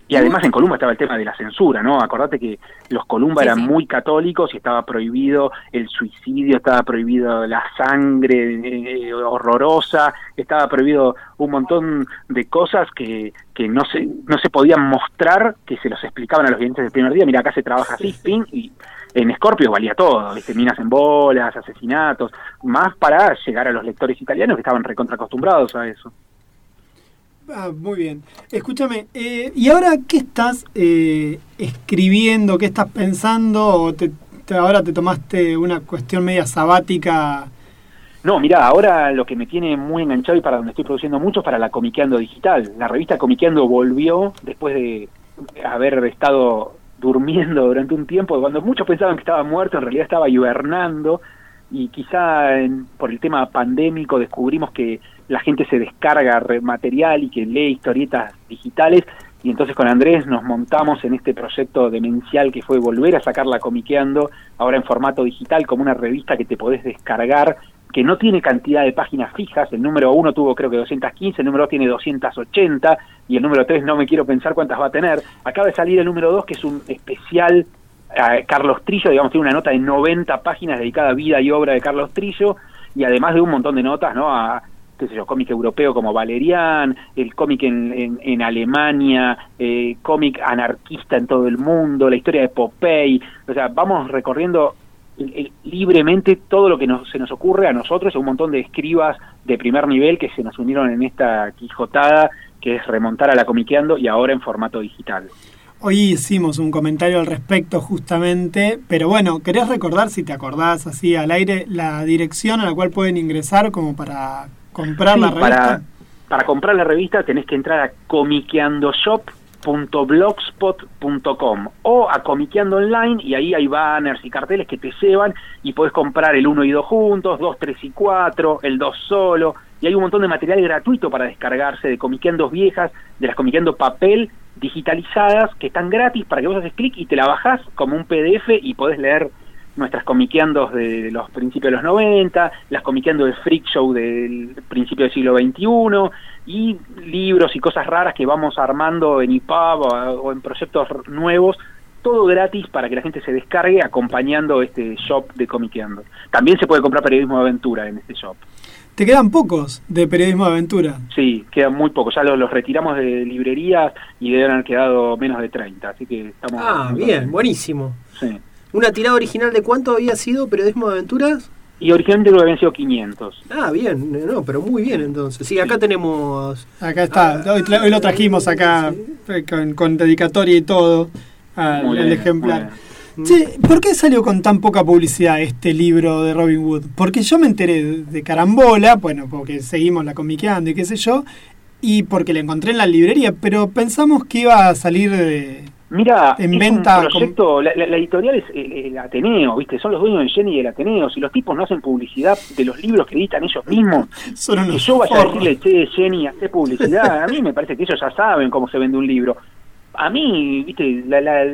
Y además en Columba estaba el tema de la censura, ¿no? Acordate que los Columba Sí, eran sí. muy católicos y estaba prohibido el suicidio, estaba prohibido la sangre eh, horrorosa, estaba prohibido un montón de cosas que, que no se no se podían mostrar, que se los explicaban a los clientes del primer día. Mira, acá se trabaja así, ping, y en Scorpio valía todo, ¿viste? minas en bolas, asesinatos, más para llegar a los lectores italianos que estaban recontra acostumbrados a eso. Ah, muy bien. Escúchame, eh, ¿y ahora qué estás eh, escribiendo? ¿Qué estás pensando? ¿O te, ahora te tomaste una cuestión media sabática? No, mira, ahora lo que me tiene muy enganchado y para donde estoy produciendo mucho es para la Comiqueando Digital. La revista Comiqueando volvió después de haber estado durmiendo durante un tiempo, cuando muchos pensaban que estaba muerto, en realidad estaba hibernando y quizá en- por el tema pandémico descubrimos que la gente se descarga material y que lee historietas digitales y entonces con Andrés nos montamos en este proyecto demencial que fue volver a sacarla comiqueando ahora en formato digital como una revista que te podés descargar que no tiene cantidad de páginas fijas, el número uno tuvo creo que 215, el número dos tiene 280 y el número tres no me quiero pensar cuántas va a tener. Acaba de salir el número dos que es un especial a Carlos Trillo, digamos, tiene una nota de 90 páginas dedicada a vida y obra de Carlos Trillo y además de un montón de notas, ¿no? A, qué sé yo, cómic europeo como Valerian, el cómic en, en, Alemania, eh, cómic anarquista en todo el mundo, la historia de Popeye, o sea, vamos recorriendo libremente todo lo que nos, se nos ocurre a nosotros, a un montón de escribas de primer nivel que se nos unieron en esta quijotada que es remontar a la comiqueando y ahora en formato digital. Hoy hicimos un comentario al respecto justamente, pero bueno, ¿querés recordar, si te acordás así al aire, la dirección a la cual pueden ingresar como para comprar Sí, la revista? para, para comprar la revista tenés que entrar a comiqueandoshop.blogspot.com o a Comiqueando Online y ahí hay banners y carteles que te llevan y podés comprar el 1 y 2 juntos, 2, 3 y 4, el 2 solo y hay un montón de material gratuito para descargarse de Comiqueandos viejas, de las Comiqueando papel digitalizadas que están gratis para que vos haces clic y te la bajás como un PDF y podés leer nuestras comiqueandos de los principios de los 90, las comiqueando de Freak Show del principio del siglo XXI y libros y cosas raras que vamos armando en IPAB o, o en proyectos nuevos, todo gratis para que la gente se descargue acompañando este shop de comiqueando. También se puede comprar periodismo de aventura en este shop. Te quedan pocos de periodismo de aventura. Sí, quedan muy pocos. Ya los, los retiramos de librerías y deben haber quedado menos de 30. Así que estamos. Ah, bien, buenísimo. Sí. ¿Una tirada original de cuánto había sido periodismo de aventuras? Y originalmente lo habían sido 500. Ah, bien, no, pero muy bien entonces. Sí, acá tenemos. Acá está, hoy, tra- hoy lo trajimos acá eh, con, con dedicatoria y todo al, bien, ejemplar. Che, ¿por qué salió con tan poca publicidad este libro de Robin Hood? Porque yo me enteré de, de carambola, bueno, porque seguimos la comiqueando y qué sé yo, y porque la encontré en la librería, pero pensamos que iba a salir de... Mira, En venta un con- proyecto, la, la- la editorial es el, el Ateneo, ¿viste? Son los dueños de Jenny y del Ateneo. Si los tipos no hacen publicidad de los libros que editan ellos mismos, Son que unos yo vaya a forros. decirle, che, Jenny, hace publicidad, a mí me parece que ellos ya saben cómo se vende un libro. A mí, ¿viste? La, la-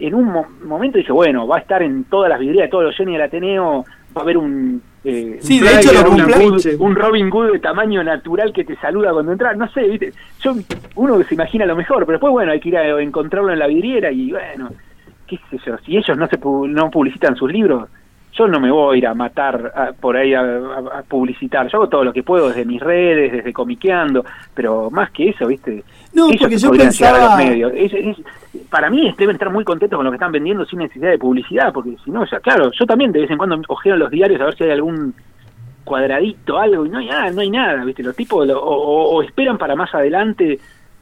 en un mo- momento dije, bueno, va a estar en todas las vidrieras de todos los Jenny del Ateneo, va a haber un... eh, Sí, un de hecho un Robin Hood de tamaño natural que te saluda cuando entras, no sé, ¿viste? Yo, uno se imagina lo mejor, pero después, bueno, hay que ir a encontrarlo en la vidriera y, bueno, qué sé yo, si ellos no se no publicitan sus libros, yo no me voy a ir a matar a- por ahí a, a- a publicitar. Yo hago todo lo que puedo desde mis redes, desde comiqueando, pero más que eso, ¿viste? No, ellos porque yo pensaba- los medios. Es- es- para mí deben estar muy contentos con lo que están vendiendo sin necesidad de publicidad, porque si no, ya, claro, yo también de vez en cuando ojeo los diarios a ver si hay algún cuadradito, algo, y no hay nada, no hay nada, ¿viste? Los tipos lo- o- o esperan para más adelante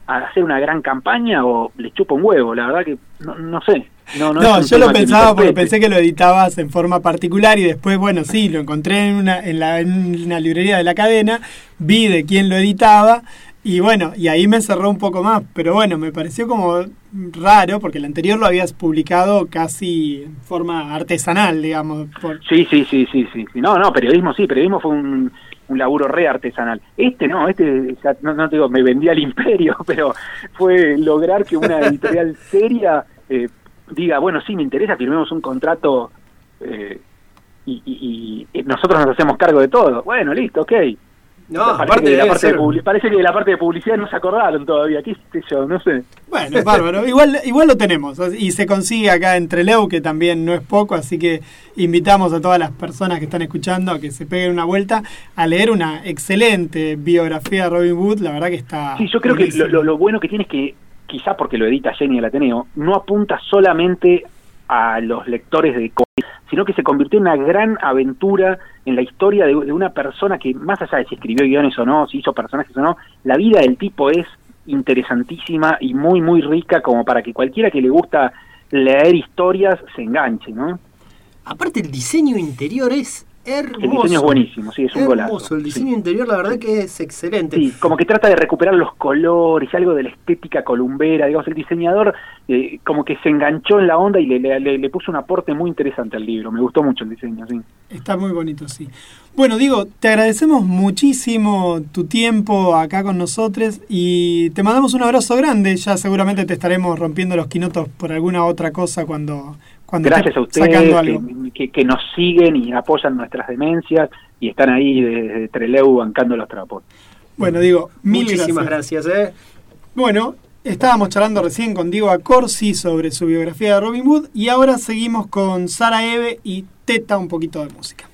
a hacer una gran campaña o les chupa un huevo, la verdad que no, no sé. No, no, No, yo lo pensaba porque pensé que lo editabas en forma particular y después, bueno, sí, lo encontré en una, en, la, en una librería de la cadena, vi de quién lo editaba y bueno, y ahí me cerró un poco más, pero bueno, me pareció como raro porque el anterior lo habías publicado casi en forma artesanal, digamos. por- sí, sí, sí, sí, sí. No, no, periodismo sí, periodismo fue un, un laburo re artesanal. Este no, este, ya, no, no te digo, me vendía al imperio, pero fue lograr que una editorial seria eh, diga, bueno, sí, me interesa, firmemos un contrato eh, y, y- y nosotros nos hacemos cargo de todo. Bueno, listo, ok. No, parece, aparte que de la parte de parece que de la parte de publicidad no se acordaron todavía, qué sé yo, no sé. Bueno, bárbaro. Igual, igual lo tenemos y se consigue acá en Trelew, que también no es poco, así que invitamos a todas las personas que están escuchando a que se peguen una vuelta a leer una excelente biografía de Robin Hood. La verdad que está. Sí, yo creo que lo, lo- lo bueno que tiene es que, quizá porque lo edita Jenny el Ateneo, no apunta solamente a los lectores de cómics, sino que se convirtió en una gran aventura en la historia de, una persona que, más allá de si escribió guiones o no, si hizo personajes o no, la vida del tipo es interesantísima y muy, muy rica como para que cualquiera que le gusta leer historias se enganche, ¿no? Aparte el diseño interior es hermoso. El diseño es buenísimo, sí, es un hermoso. golazo. El diseño interior la verdad que es excelente. Sí, como que trata de recuperar los colores, algo de la estética columbera, digamos, el diseñador eh, como que se enganchó en la onda y le, le- le- le puso un aporte muy interesante al libro, me gustó mucho el diseño, sí. Está muy bonito, sí. Bueno, digo, te agradecemos muchísimo tu tiempo acá con nosotros y te mandamos un abrazo grande. Ya seguramente te estaremos rompiendo los quinotos por alguna otra cosa cuando, cuando Gracias a ustedes que, que- que nos siguen y apoyan nuestras demencias y están ahí desde Treleu bancando los trapos. Bueno, digo, mil Muchísimas gracias, eh. Bueno, estábamos charlando recién con Diego Acorsi sobre su biografía de Robin Hood y ahora seguimos con Sara Eve y Teta un poquito de música.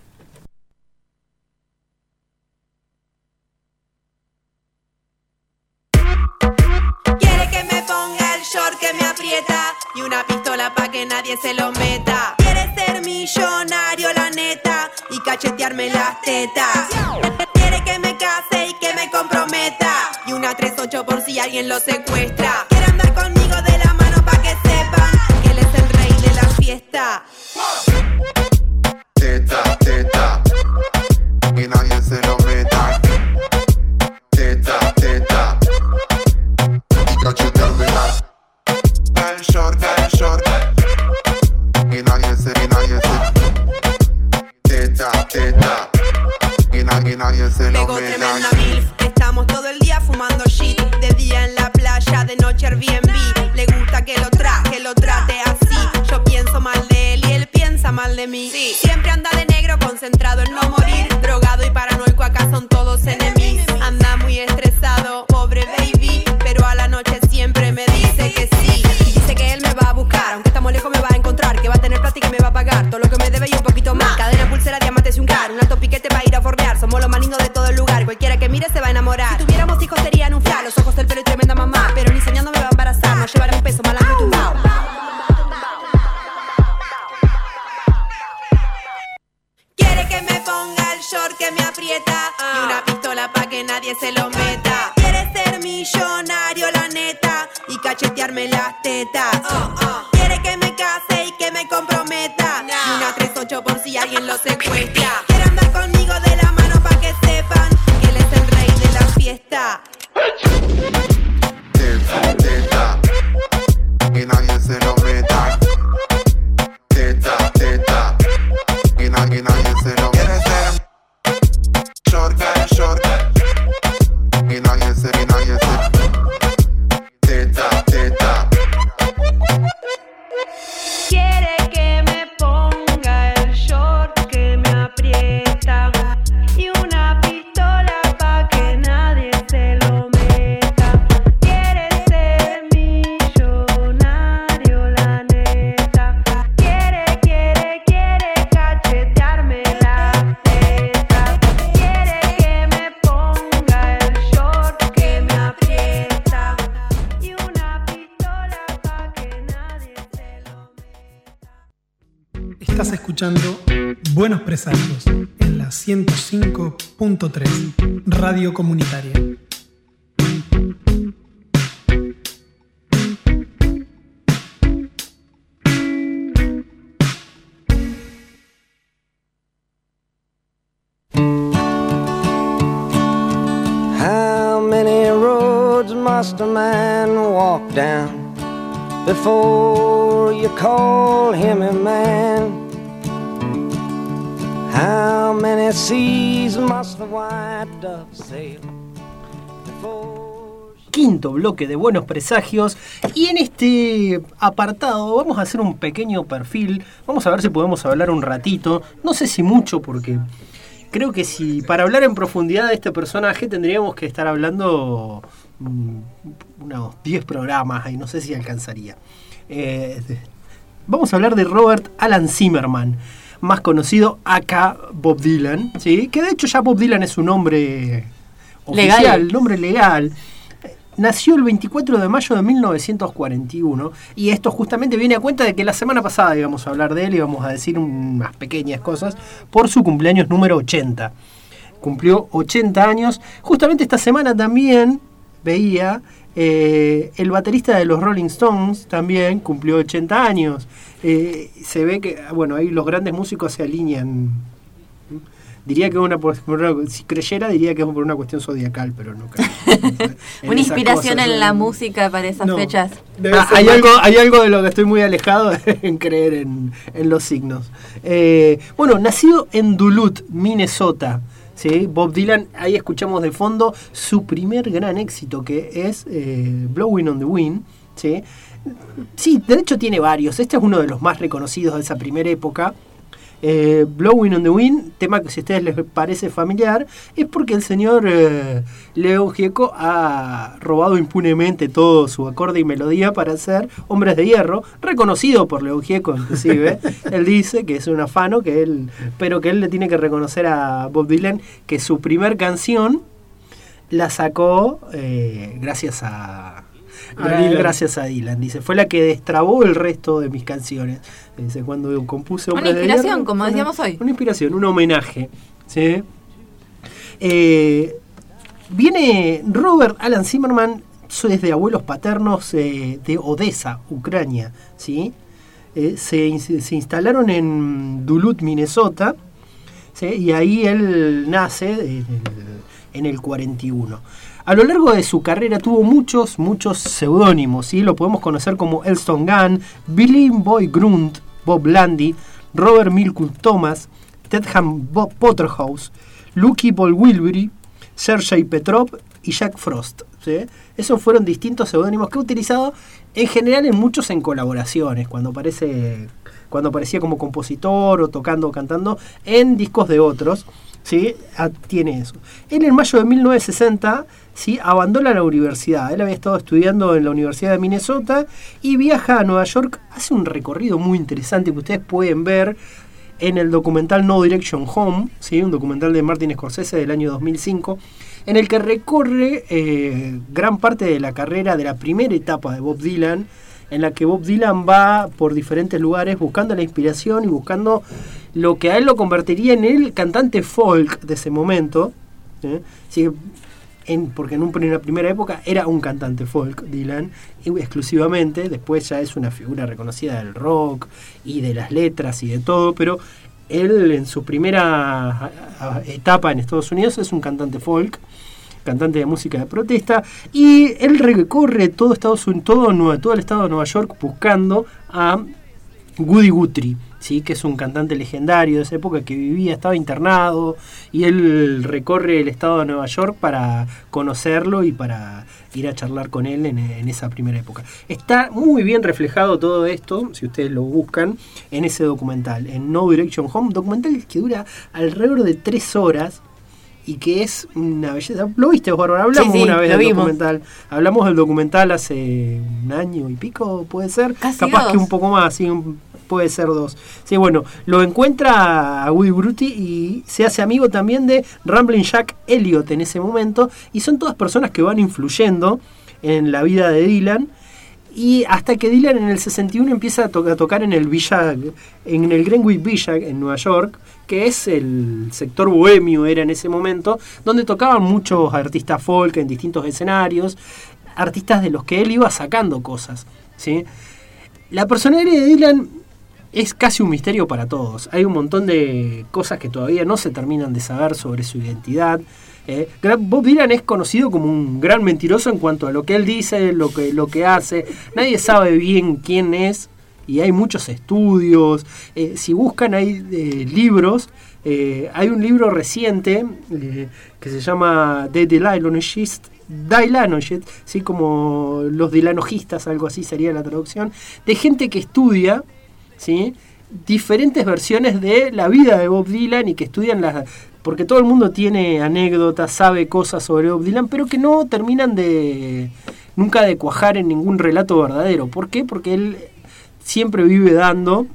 Quiere que me ponga el short que me aprieta y una pistola pa' que nadie se lo meta. Quiere ser millonario, la neta, y cachetearme las tetas. Quiere que me case y que me comprometa y una 38 por si alguien lo secuestra. Quiere andar conmigo de la mano pa' que sepan que él es el rey de la fiesta. Y, na- y nadie se lo Pegó meta. tremenda milf. Estamos todo el día fumando shit. De día en la playa, de noche Airbnb. Le gusta que lo tra, que lo trate así. Yo pienso mal de él y él piensa mal de mí. Siempre anda de negro, concentrado en no morir. Que se lo bloque de buenos presagios y en este apartado vamos a hacer un pequeño perfil, vamos a ver si podemos hablar un ratito, no sé si mucho porque creo que si para hablar en profundidad de este personaje tendríamos que estar hablando mm, unos 10 programas y no sé si alcanzaría. Eh, vamos a hablar de Robert Alan Zimmerman, más conocido acá Bob Dylan, ¿sí? que de hecho ya Bob Dylan es su nombre oficial, Legal. nombre legal. Nació el 24 de mayo de 1941 y esto justamente viene a cuenta de que la semana pasada íbamos a hablar de él y íbamos a decir unas pequeñas cosas por su cumpleaños número 80. Cumplió 80 años. Justamente esta semana también veía eh, el baterista de los Rolling Stones también cumplió 80 años. Eh, se ve que, bueno, ahí los grandes músicos se alinean. Diría que una, por una- si creyera diría que es por una cuestión zodiacal, pero no creo. Una inspiración cosas, en no. la música para esas No. fechas. Ah, hay, algo, hay algo de lo que estoy muy alejado en creer en, en los signos. Eh, bueno, nacido en Duluth, Minnesota. ¿sí? Bob Dylan, ahí escuchamos de fondo su primer gran éxito que es eh, Blowing on the Wind. ¿sí? sí, de hecho tiene varios. Este es uno de los más reconocidos de esa primera época. Eh, Blowing on the Wind, tema que si a ustedes les parece familiar, es porque el señor eh, Leo Gieco ha robado impunemente todo su acorde y melodía para hacer Hombres de Hierro, reconocido por Leo Gieco inclusive. él dice que es un afano, que él, pero que él le tiene que reconocer a Bob Dylan que su primer canción la sacó eh, gracias a, A gra- Dylan. gracias a Dylan. Dice, fue la que destrabó el resto de mis canciones. Dice, cuando compuse Una de inspiración, Hierro, como una- decíamos hoy. Una inspiración, un homenaje. ¿sí? Eh, viene Robert Alan Zimmerman, so- es de abuelos paternos eh, de Odessa, Ucrania. ¿sí? Eh, se, se instalaron en Duluth, Minnesota. ¿sí? Y ahí él nace en el, en el 41. A lo largo de su carrera tuvo muchos, muchos seudónimos, ¿sí? Lo podemos conocer como Elston Gunn, Billy Boy Grunt, Bob Landy, Robert Milkus Thomas, Tedham Potterhouse, Lucky Paul Wilbury, Sergei Petrov y Jack Frost. ¿sí? Esos fueron distintos seudónimos que he utilizado en general en muchos en colaboraciones, cuando aparece cuando aparecía como compositor o tocando o cantando en discos de otros. ¿sí? Ah, tiene eso. En mayo de 1960 ¿sí? abandona la universidad. Él había estado estudiando en la Universidad de Minnesota y viaja a Nueva York. Hace un recorrido muy interesante que ustedes pueden ver en el documental No Direction Home, ¿sí? un documental de Martin Scorsese del año 2005, en el que recorre eh, gran parte de la carrera de la primera etapa de Bob Dylan, en la que Bob Dylan va por diferentes lugares buscando la inspiración y buscando lo que a él lo convertiría en el cantante folk de ese momento. ¿eh? Sí, porque en, un- en una primera época era un cantante folk, Dylan, exclusivamente, después ya es una figura reconocida del rock y de las letras y de todo, pero él en su primera etapa en Estados Unidos es un cantante folk, cantante de música de protesta, y él recorre todo Estados Unidos, todo, todo el estado de Nueva York buscando a Woody Guthrie, ¿sí? que es un cantante legendario de esa época que vivía, estaba internado, y él recorre el estado de Nueva York para conocerlo y para ir a charlar con él en, en esa primera época. Está muy bien reflejado todo esto, si ustedes lo buscan, en ese documental, en No Direction Home, documental que dura alrededor de tres horas y que es una belleza. ¿Lo viste, Bárbara? Hablamos Sí, sí, una vez del vimos. documental. Hablamos del documental hace un año y pico, puede ser. Casi Capaz que un poco más, sí, puede ser dos. Sí, bueno, lo encuentra a Woody Brutti y se hace amigo también de Ramblin' Jack Elliot en ese momento. Y son todas personas que van influyendo en la vida de Dylan. Y hasta que Dylan en el 61 empieza a, to- a tocar en el Villa, en el Greenwich Villa en Nueva York, que es el sector bohemio era en ese momento, donde tocaban muchos artistas folk en distintos escenarios, artistas de los que él iba sacando cosas, ¿sí? La personalidad de Dylan es casi un misterio para todos. Hay un montón de cosas que todavía no se terminan de saber sobre su identidad. Eh, Bob Dylan es conocido como un gran mentiroso en cuanto a lo que él dice, lo que, lo que hace. Nadie sabe bien quién es y hay muchos estudios. Eh, si buscan, hay eh, libros. Hay un libro reciente que se llama The Dylanologist, Dylanologist, ¿sí? como los dilanojistas, algo así sería la traducción, de gente que estudia diferentes versiones de la vida de Bob Dylan y que estudian las... Porque todo el mundo tiene anécdotas, sabe cosas sobre Bob Dylan, pero que no terminan de... nunca de cuajar en ningún relato verdadero. ¿Por qué? Porque él siempre vive dando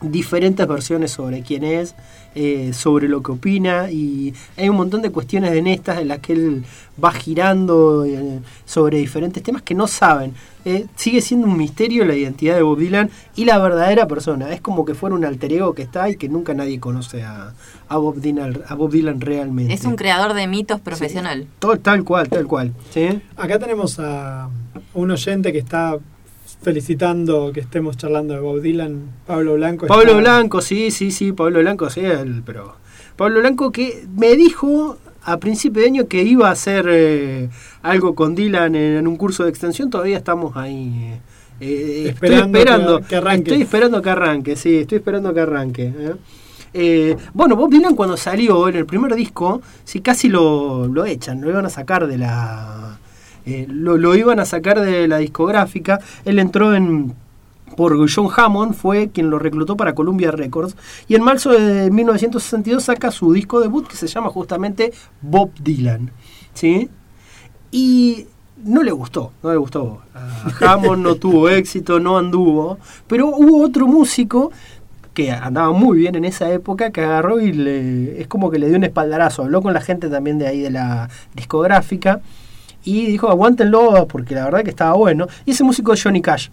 diferentes versiones sobre quién es, eh, sobre lo que opina y hay un montón de cuestiones en estas en las que él va girando eh, sobre diferentes temas que no saben. Eh, sigue siendo un misterio la identidad de Bob Dylan y la verdadera persona. Es como que fuera un alter ego que está y que nunca nadie conoce a, a Bob, Dylan, a Bob Dylan realmente. Es un creador de mitos profesional. Todo- tal cual, tal cual. ¿sí? Acá tenemos a un oyente que está felicitando que estemos charlando de Bob Dylan, Pablo Blanco. Pablo está- Blanco, sí, sí, sí, Pablo Blanco, sí, el- pero Pablo Blanco que me dijo a principio de año que iba a hacer eh, algo con Dylan en, en un curso de extensión, todavía estamos ahí. eh, eh, estoy Esperando esperando que- que arranque. Estoy esperando que arranque, sí, estoy esperando que arranque. bueno, Bob Dylan cuando salió en el primer disco, sí, casi lo, lo echan, lo iban a sacar de la... eh, lo, lo iban a sacar de la discográfica. Él entró en por John Hammond, fue quien lo reclutó para Columbia Records. Y en marzo de 1962 saca su disco debut que se llama justamente Bob Dylan. ¿Sí? Y no le gustó, no le gustó. A Hammond no tuvo éxito, no anduvo. Pero hubo otro músico que andaba muy bien en esa época, que agarró y le, es como que le dio un espaldarazo. Habló con la gente también de ahí de la discográfica y dijo, aguántenlo porque la verdad que estaba bueno. Y ese músico es Johnny Cash.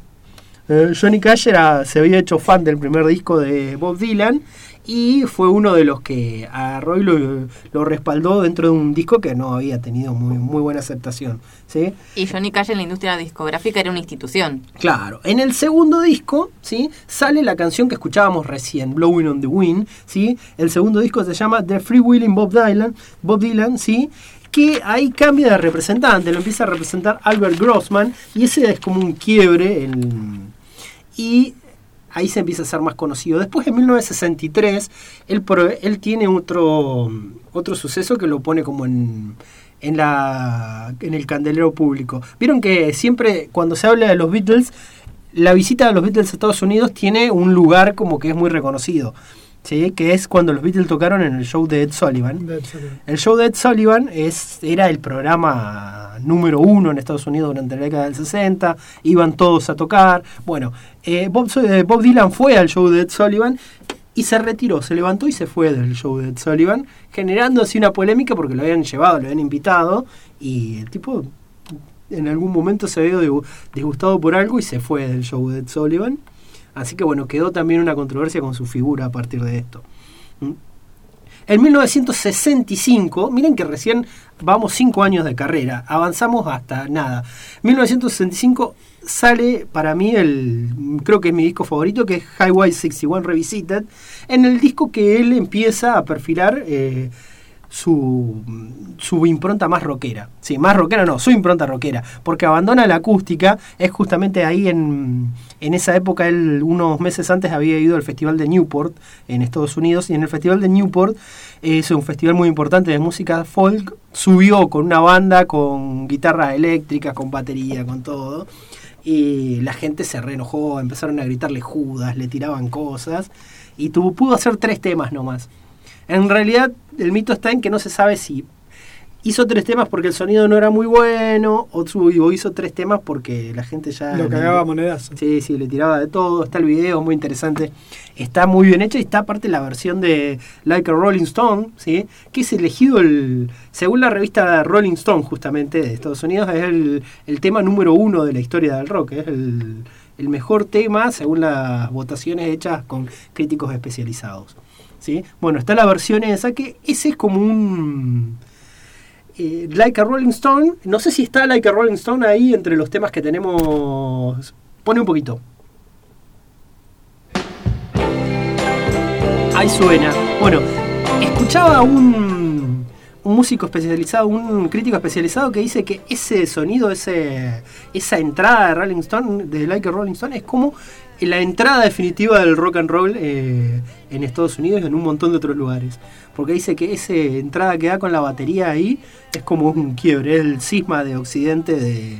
Eh, Johnny Cash era, se había hecho fan del primer disco de Bob Dylan y fue uno de los que agarró y lo, lo respaldó dentro de un disco que no había tenido muy, muy buena aceptación. ¿sí? Y Johnny Cash en la industria discográfica era una institución. Claro, en el segundo disco, ¿sí? Sale la canción que escuchábamos recién, Blowing on the Wind, ¿sí? El segundo disco se llama The Free Willing Bob Dylan, Bob Dylan, ¿sí? Que ahí cambia de representante, lo empieza a representar Albert Grossman y ese es como un quiebre en- y ahí se empieza a ser más conocido. Después en 1963 él, él tiene otro, otro suceso que lo pone como en, en, la, en el candelero público. Vieron que siempre cuando se habla de los Beatles, la visita de los Beatles a Estados Unidos tiene un lugar como que es muy reconocido. ¿Sí? Que es cuando los Beatles tocaron en el show de Ed Sullivan. de Ed Sullivan. El show de Ed Sullivan es, era el programa número uno en Estados Unidos durante la década del 60, iban todos a tocar. Bueno, eh, Bob, eh, Bob Dylan fue al show de Ed Sullivan y se retiró, se levantó y se fue del show de Ed Sullivan, generando así una polémica porque lo habían llevado, lo habían invitado y el tipo en algún momento se disgu- disgustado por algo y se fue del show de Ed Sullivan. Así que bueno, quedó también una controversia con su figura a partir de esto. ¿Mm? En 1965, miren que recién vamos cinco años de carrera, avanzamos hasta nada. 1965 sale para mí el, creo que es mi disco favorito, que es Highway 61 Revisited, en el disco que él empieza a perfilar eh, su, impronta más rockera. Sí, más rockera no, su impronta rockera, porque abandona la acústica, es justamente ahí en, en esa época, él unos meses antes había ido al Festival de Newport en Estados Unidos, y en el Festival de Newport, es un festival muy importante de música folk, subió con una banda, con guitarra eléctrica, con batería, con todo, y la gente se reenojó, empezaron a gritarle judas, le tiraban cosas, y tuvo, pudo hacer tres temas nomás. En realidad, el mito está en que no se sabe si hizo tres temas porque el sonido no era muy bueno, o, hizo tres temas porque la gente ya... Lo cagaba a monedazo. Sí, sí, le tiraba de todo. Está el video, muy interesante. Está muy bien hecho y está aparte la versión de Like a Rolling Stone, ¿sí? que es elegido, el según la revista Rolling Stone, justamente de Estados Unidos, es el, el tema número uno de la historia del rock. Es el, el mejor tema según las votaciones hechas con críticos especializados. Bueno, está la versión esa que ese es como un eh, Like a Rolling Stone. No sé si está Like a Rolling Stone ahí entre los temas que tenemos. Pone un poquito. Ahí suena. Bueno, escuchaba un, un músico especializado, un crítico especializado que dice que ese sonido, ese, esa entrada de Rolling Stone, de Like a Rolling Stone, es como la entrada definitiva del rock and roll eh, en Estados Unidos y en un montón de otros lugares. Porque dice que esa entrada que da con la batería ahí es como un quiebre, es el cisma de occidente de,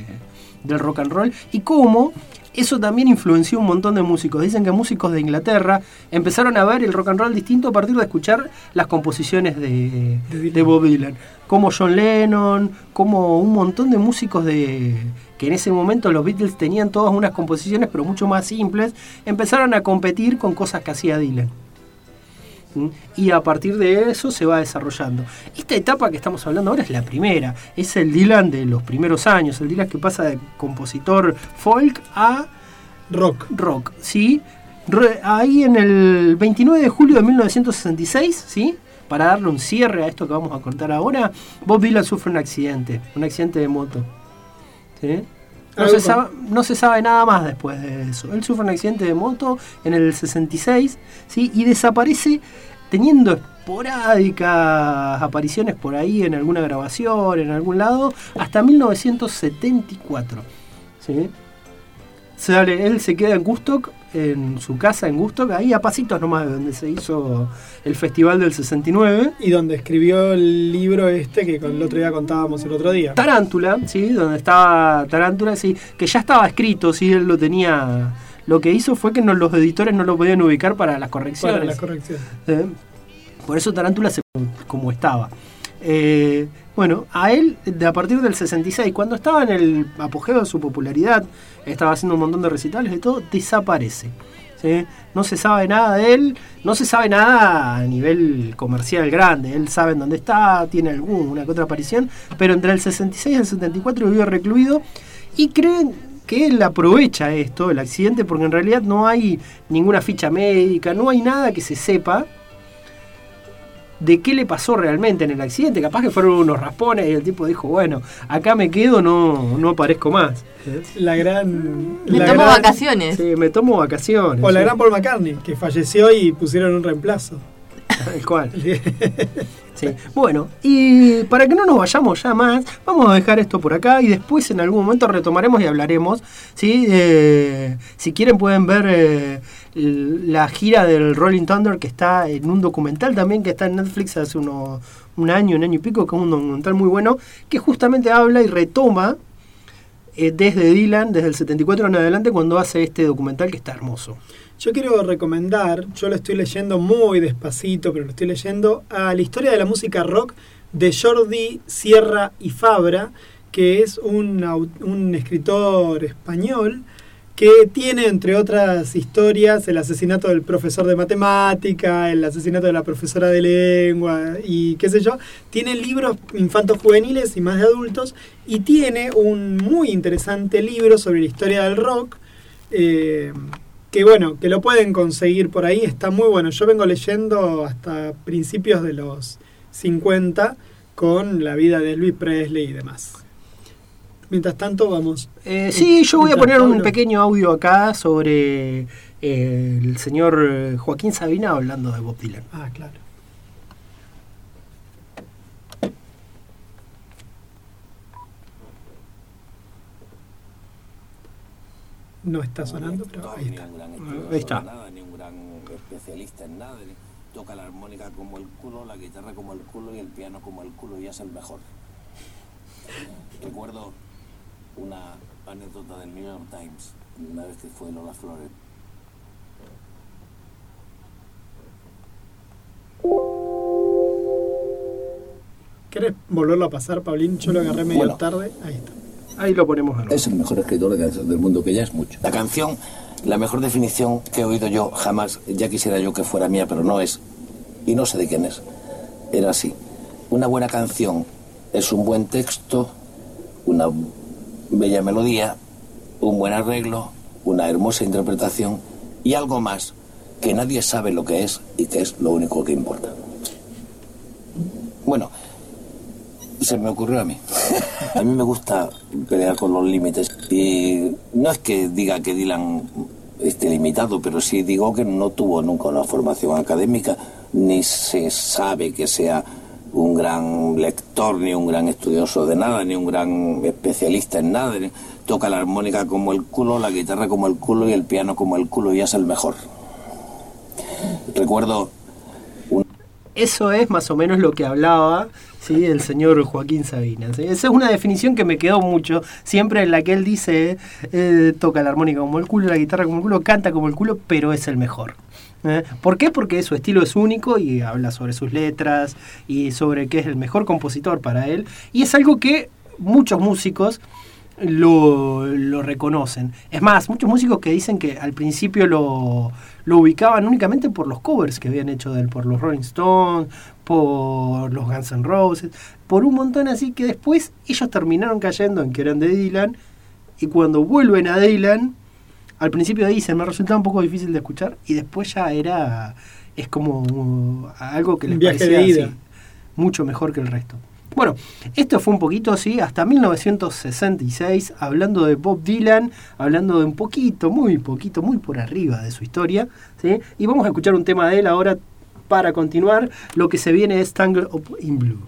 del rock and roll. Y cómo eso también influenció un montón de músicos. Dicen que músicos de Inglaterra empezaron a ver el rock and roll distinto a partir de escuchar las composiciones de, de Bob Dylan. Como John Lennon, como un montón de músicos de que en ese momento los Beatles tenían todas unas composiciones pero mucho más simples, empezaron a competir con cosas que hacía Dylan. ¿Mm? Y a partir de eso se va desarrollando. Esta etapa que estamos hablando ahora es la primera, es el Dylan de los primeros años, el Dylan que pasa de compositor folk a rock. Rock, ¿sí? Re- ahí en el 29 de julio de 1966, ¿sí? Para darle un cierre a esto que vamos a contar ahora, Bob Dylan sufre un accidente, un accidente de moto. ¿Sí? No, se sabe, no se sabe nada más después de eso. Él sufre un accidente de moto en el 66 ¿sí? y desaparece teniendo esporádicas apariciones por ahí en alguna grabación, en algún lado, hasta 1974. ¿sí? Sale, él se queda en Gustock, en su casa en Gustock, ahí a pasitos nomás de donde se hizo el festival del 69. Y donde escribió el libro este que con el otro día contábamos el otro día. Tarántula, ¿sí? Donde estaba Tarántula, sí, que ya estaba escrito, sí, él lo tenía. Lo que hizo fue que no, los editores no lo podían ubicar para las correcciones. Para las correcciones. ¿eh? Por eso Tarántula se como estaba. Eh, bueno, a él, de a partir del 66, cuando estaba en el apogeo de su popularidad, estaba haciendo un montón de recitales y todo, desaparece. No se sabe nada de él, no se sabe nada a nivel comercial grande. Él sabe en dónde está, tiene alguna que otra aparición, pero entre el 66 y el 74 vive recluido y creen que él aprovecha esto, el accidente, porque en realidad no hay ninguna ficha médica, no hay nada que se sepa de qué le pasó realmente en el accidente. Capaz que fueron unos raspones y el tipo dijo, bueno, acá me quedo, no, no aparezco más. La gran. Me la tomo gran- vacaciones. Sí, me tomo vacaciones. O la sí. gran Paul McCartney, que falleció y pusieron un reemplazo. Tal cual. Sí. Bueno, y para que no nos vayamos ya más, vamos a dejar esto por acá y después en algún momento retomaremos y hablaremos. ¿sí? Eh, si quieren pueden ver eh, la gira del Rolling Thunder que está en un documental también que está en Netflix hace uno, un año, un año y pico, que es un documental muy bueno, que justamente habla y retoma eh, desde Dylan, desde el 74 en adelante, cuando hace este documental que está hermoso. Yo quiero recomendar, yo lo estoy leyendo muy despacito, pero lo estoy leyendo, a la historia de la música rock de Jordi Sierra y Fabra, que es un, un escritor español que tiene, entre otras historias, el asesinato del profesor de matemática, el asesinato de la profesora de lengua y qué sé yo. Tiene libros infantos juveniles y más de adultos y tiene un muy interesante libro sobre la historia del rock. eh, que bueno, que lo pueden conseguir por ahí, está muy bueno. Yo vengo leyendo hasta principios de los 50 con la vida de Elvis Presley y demás. Mientras tanto, vamos. Eh, sí, yo voy a poner un pequeño audio acá sobre eh, el señor eh, Joaquín Sabina hablando de Bob Dylan. Ah, claro. No está sonando, pero ahí está. Ahí está. Nada, ni un gran especialista en nada. Toca la armónica como el culo, la guitarra como el culo y el piano como el culo y es el mejor. Recuerdo una anécdota del New York Times, una vez que fue Lola Flores. ¿Querés volverlo a pasar, Pablín? Yo lo agarré medio Bueno. tarde. Ahí está. Ahí lo ponemos. Es el mejor escritor de canciones del mundo, que ya es mucho. La canción, la mejor definición que he oído yo jamás, ya quisiera yo que fuera mía, pero no es, y no sé de quién es, era así. Una buena canción es un buen texto, una bella melodía, un buen arreglo, una hermosa interpretación y algo más que nadie sabe lo que es y que es lo único que importa. Bueno, se me ocurrió a mí. A mí me gusta pelear con los límites y no es que diga que Dylan esté limitado, pero sí digo que no tuvo nunca una formación académica, ni se sabe que sea un gran lector, ni un gran estudioso de nada, ni un gran especialista en nada. Toca la armónica como el culo, la guitarra como el culo y el piano como el culo y es el mejor. Recuerdo Eso es más o menos lo que hablaba ¿sí? el señor Joaquín Sabina. ¿sí? Esa es una definición que me quedó mucho, siempre en la que él dice, eh, toca la armónica como el culo, la guitarra como el culo, canta como el culo, pero es el mejor. ¿eh? ¿Por qué? Porque su estilo es único y habla sobre sus letras y sobre qué es el mejor compositor para él. Y es algo que muchos músicos lo, lo reconocen. Es más, muchos músicos que dicen que al principio lo, lo ubicaban únicamente por los covers que habían hecho de él, por los Rolling Stones, por los Guns N' Roses, por un montón así que después ellos terminaron cayendo en que eran de Dylan y cuando vuelven a Dylan, al principio dicen, me resultaba un poco difícil de escuchar y después ya era, es como algo que les viaje parecía de ida. así, mucho mejor que el resto. Bueno, esto fue un poquito así, hasta 1966, hablando de Bob Dylan, hablando de un poquito, muy poquito, muy por arriba de su historia, ¿sí? Y vamos a escuchar un tema de él ahora para continuar. Lo que se viene es Tangle Up in Blue.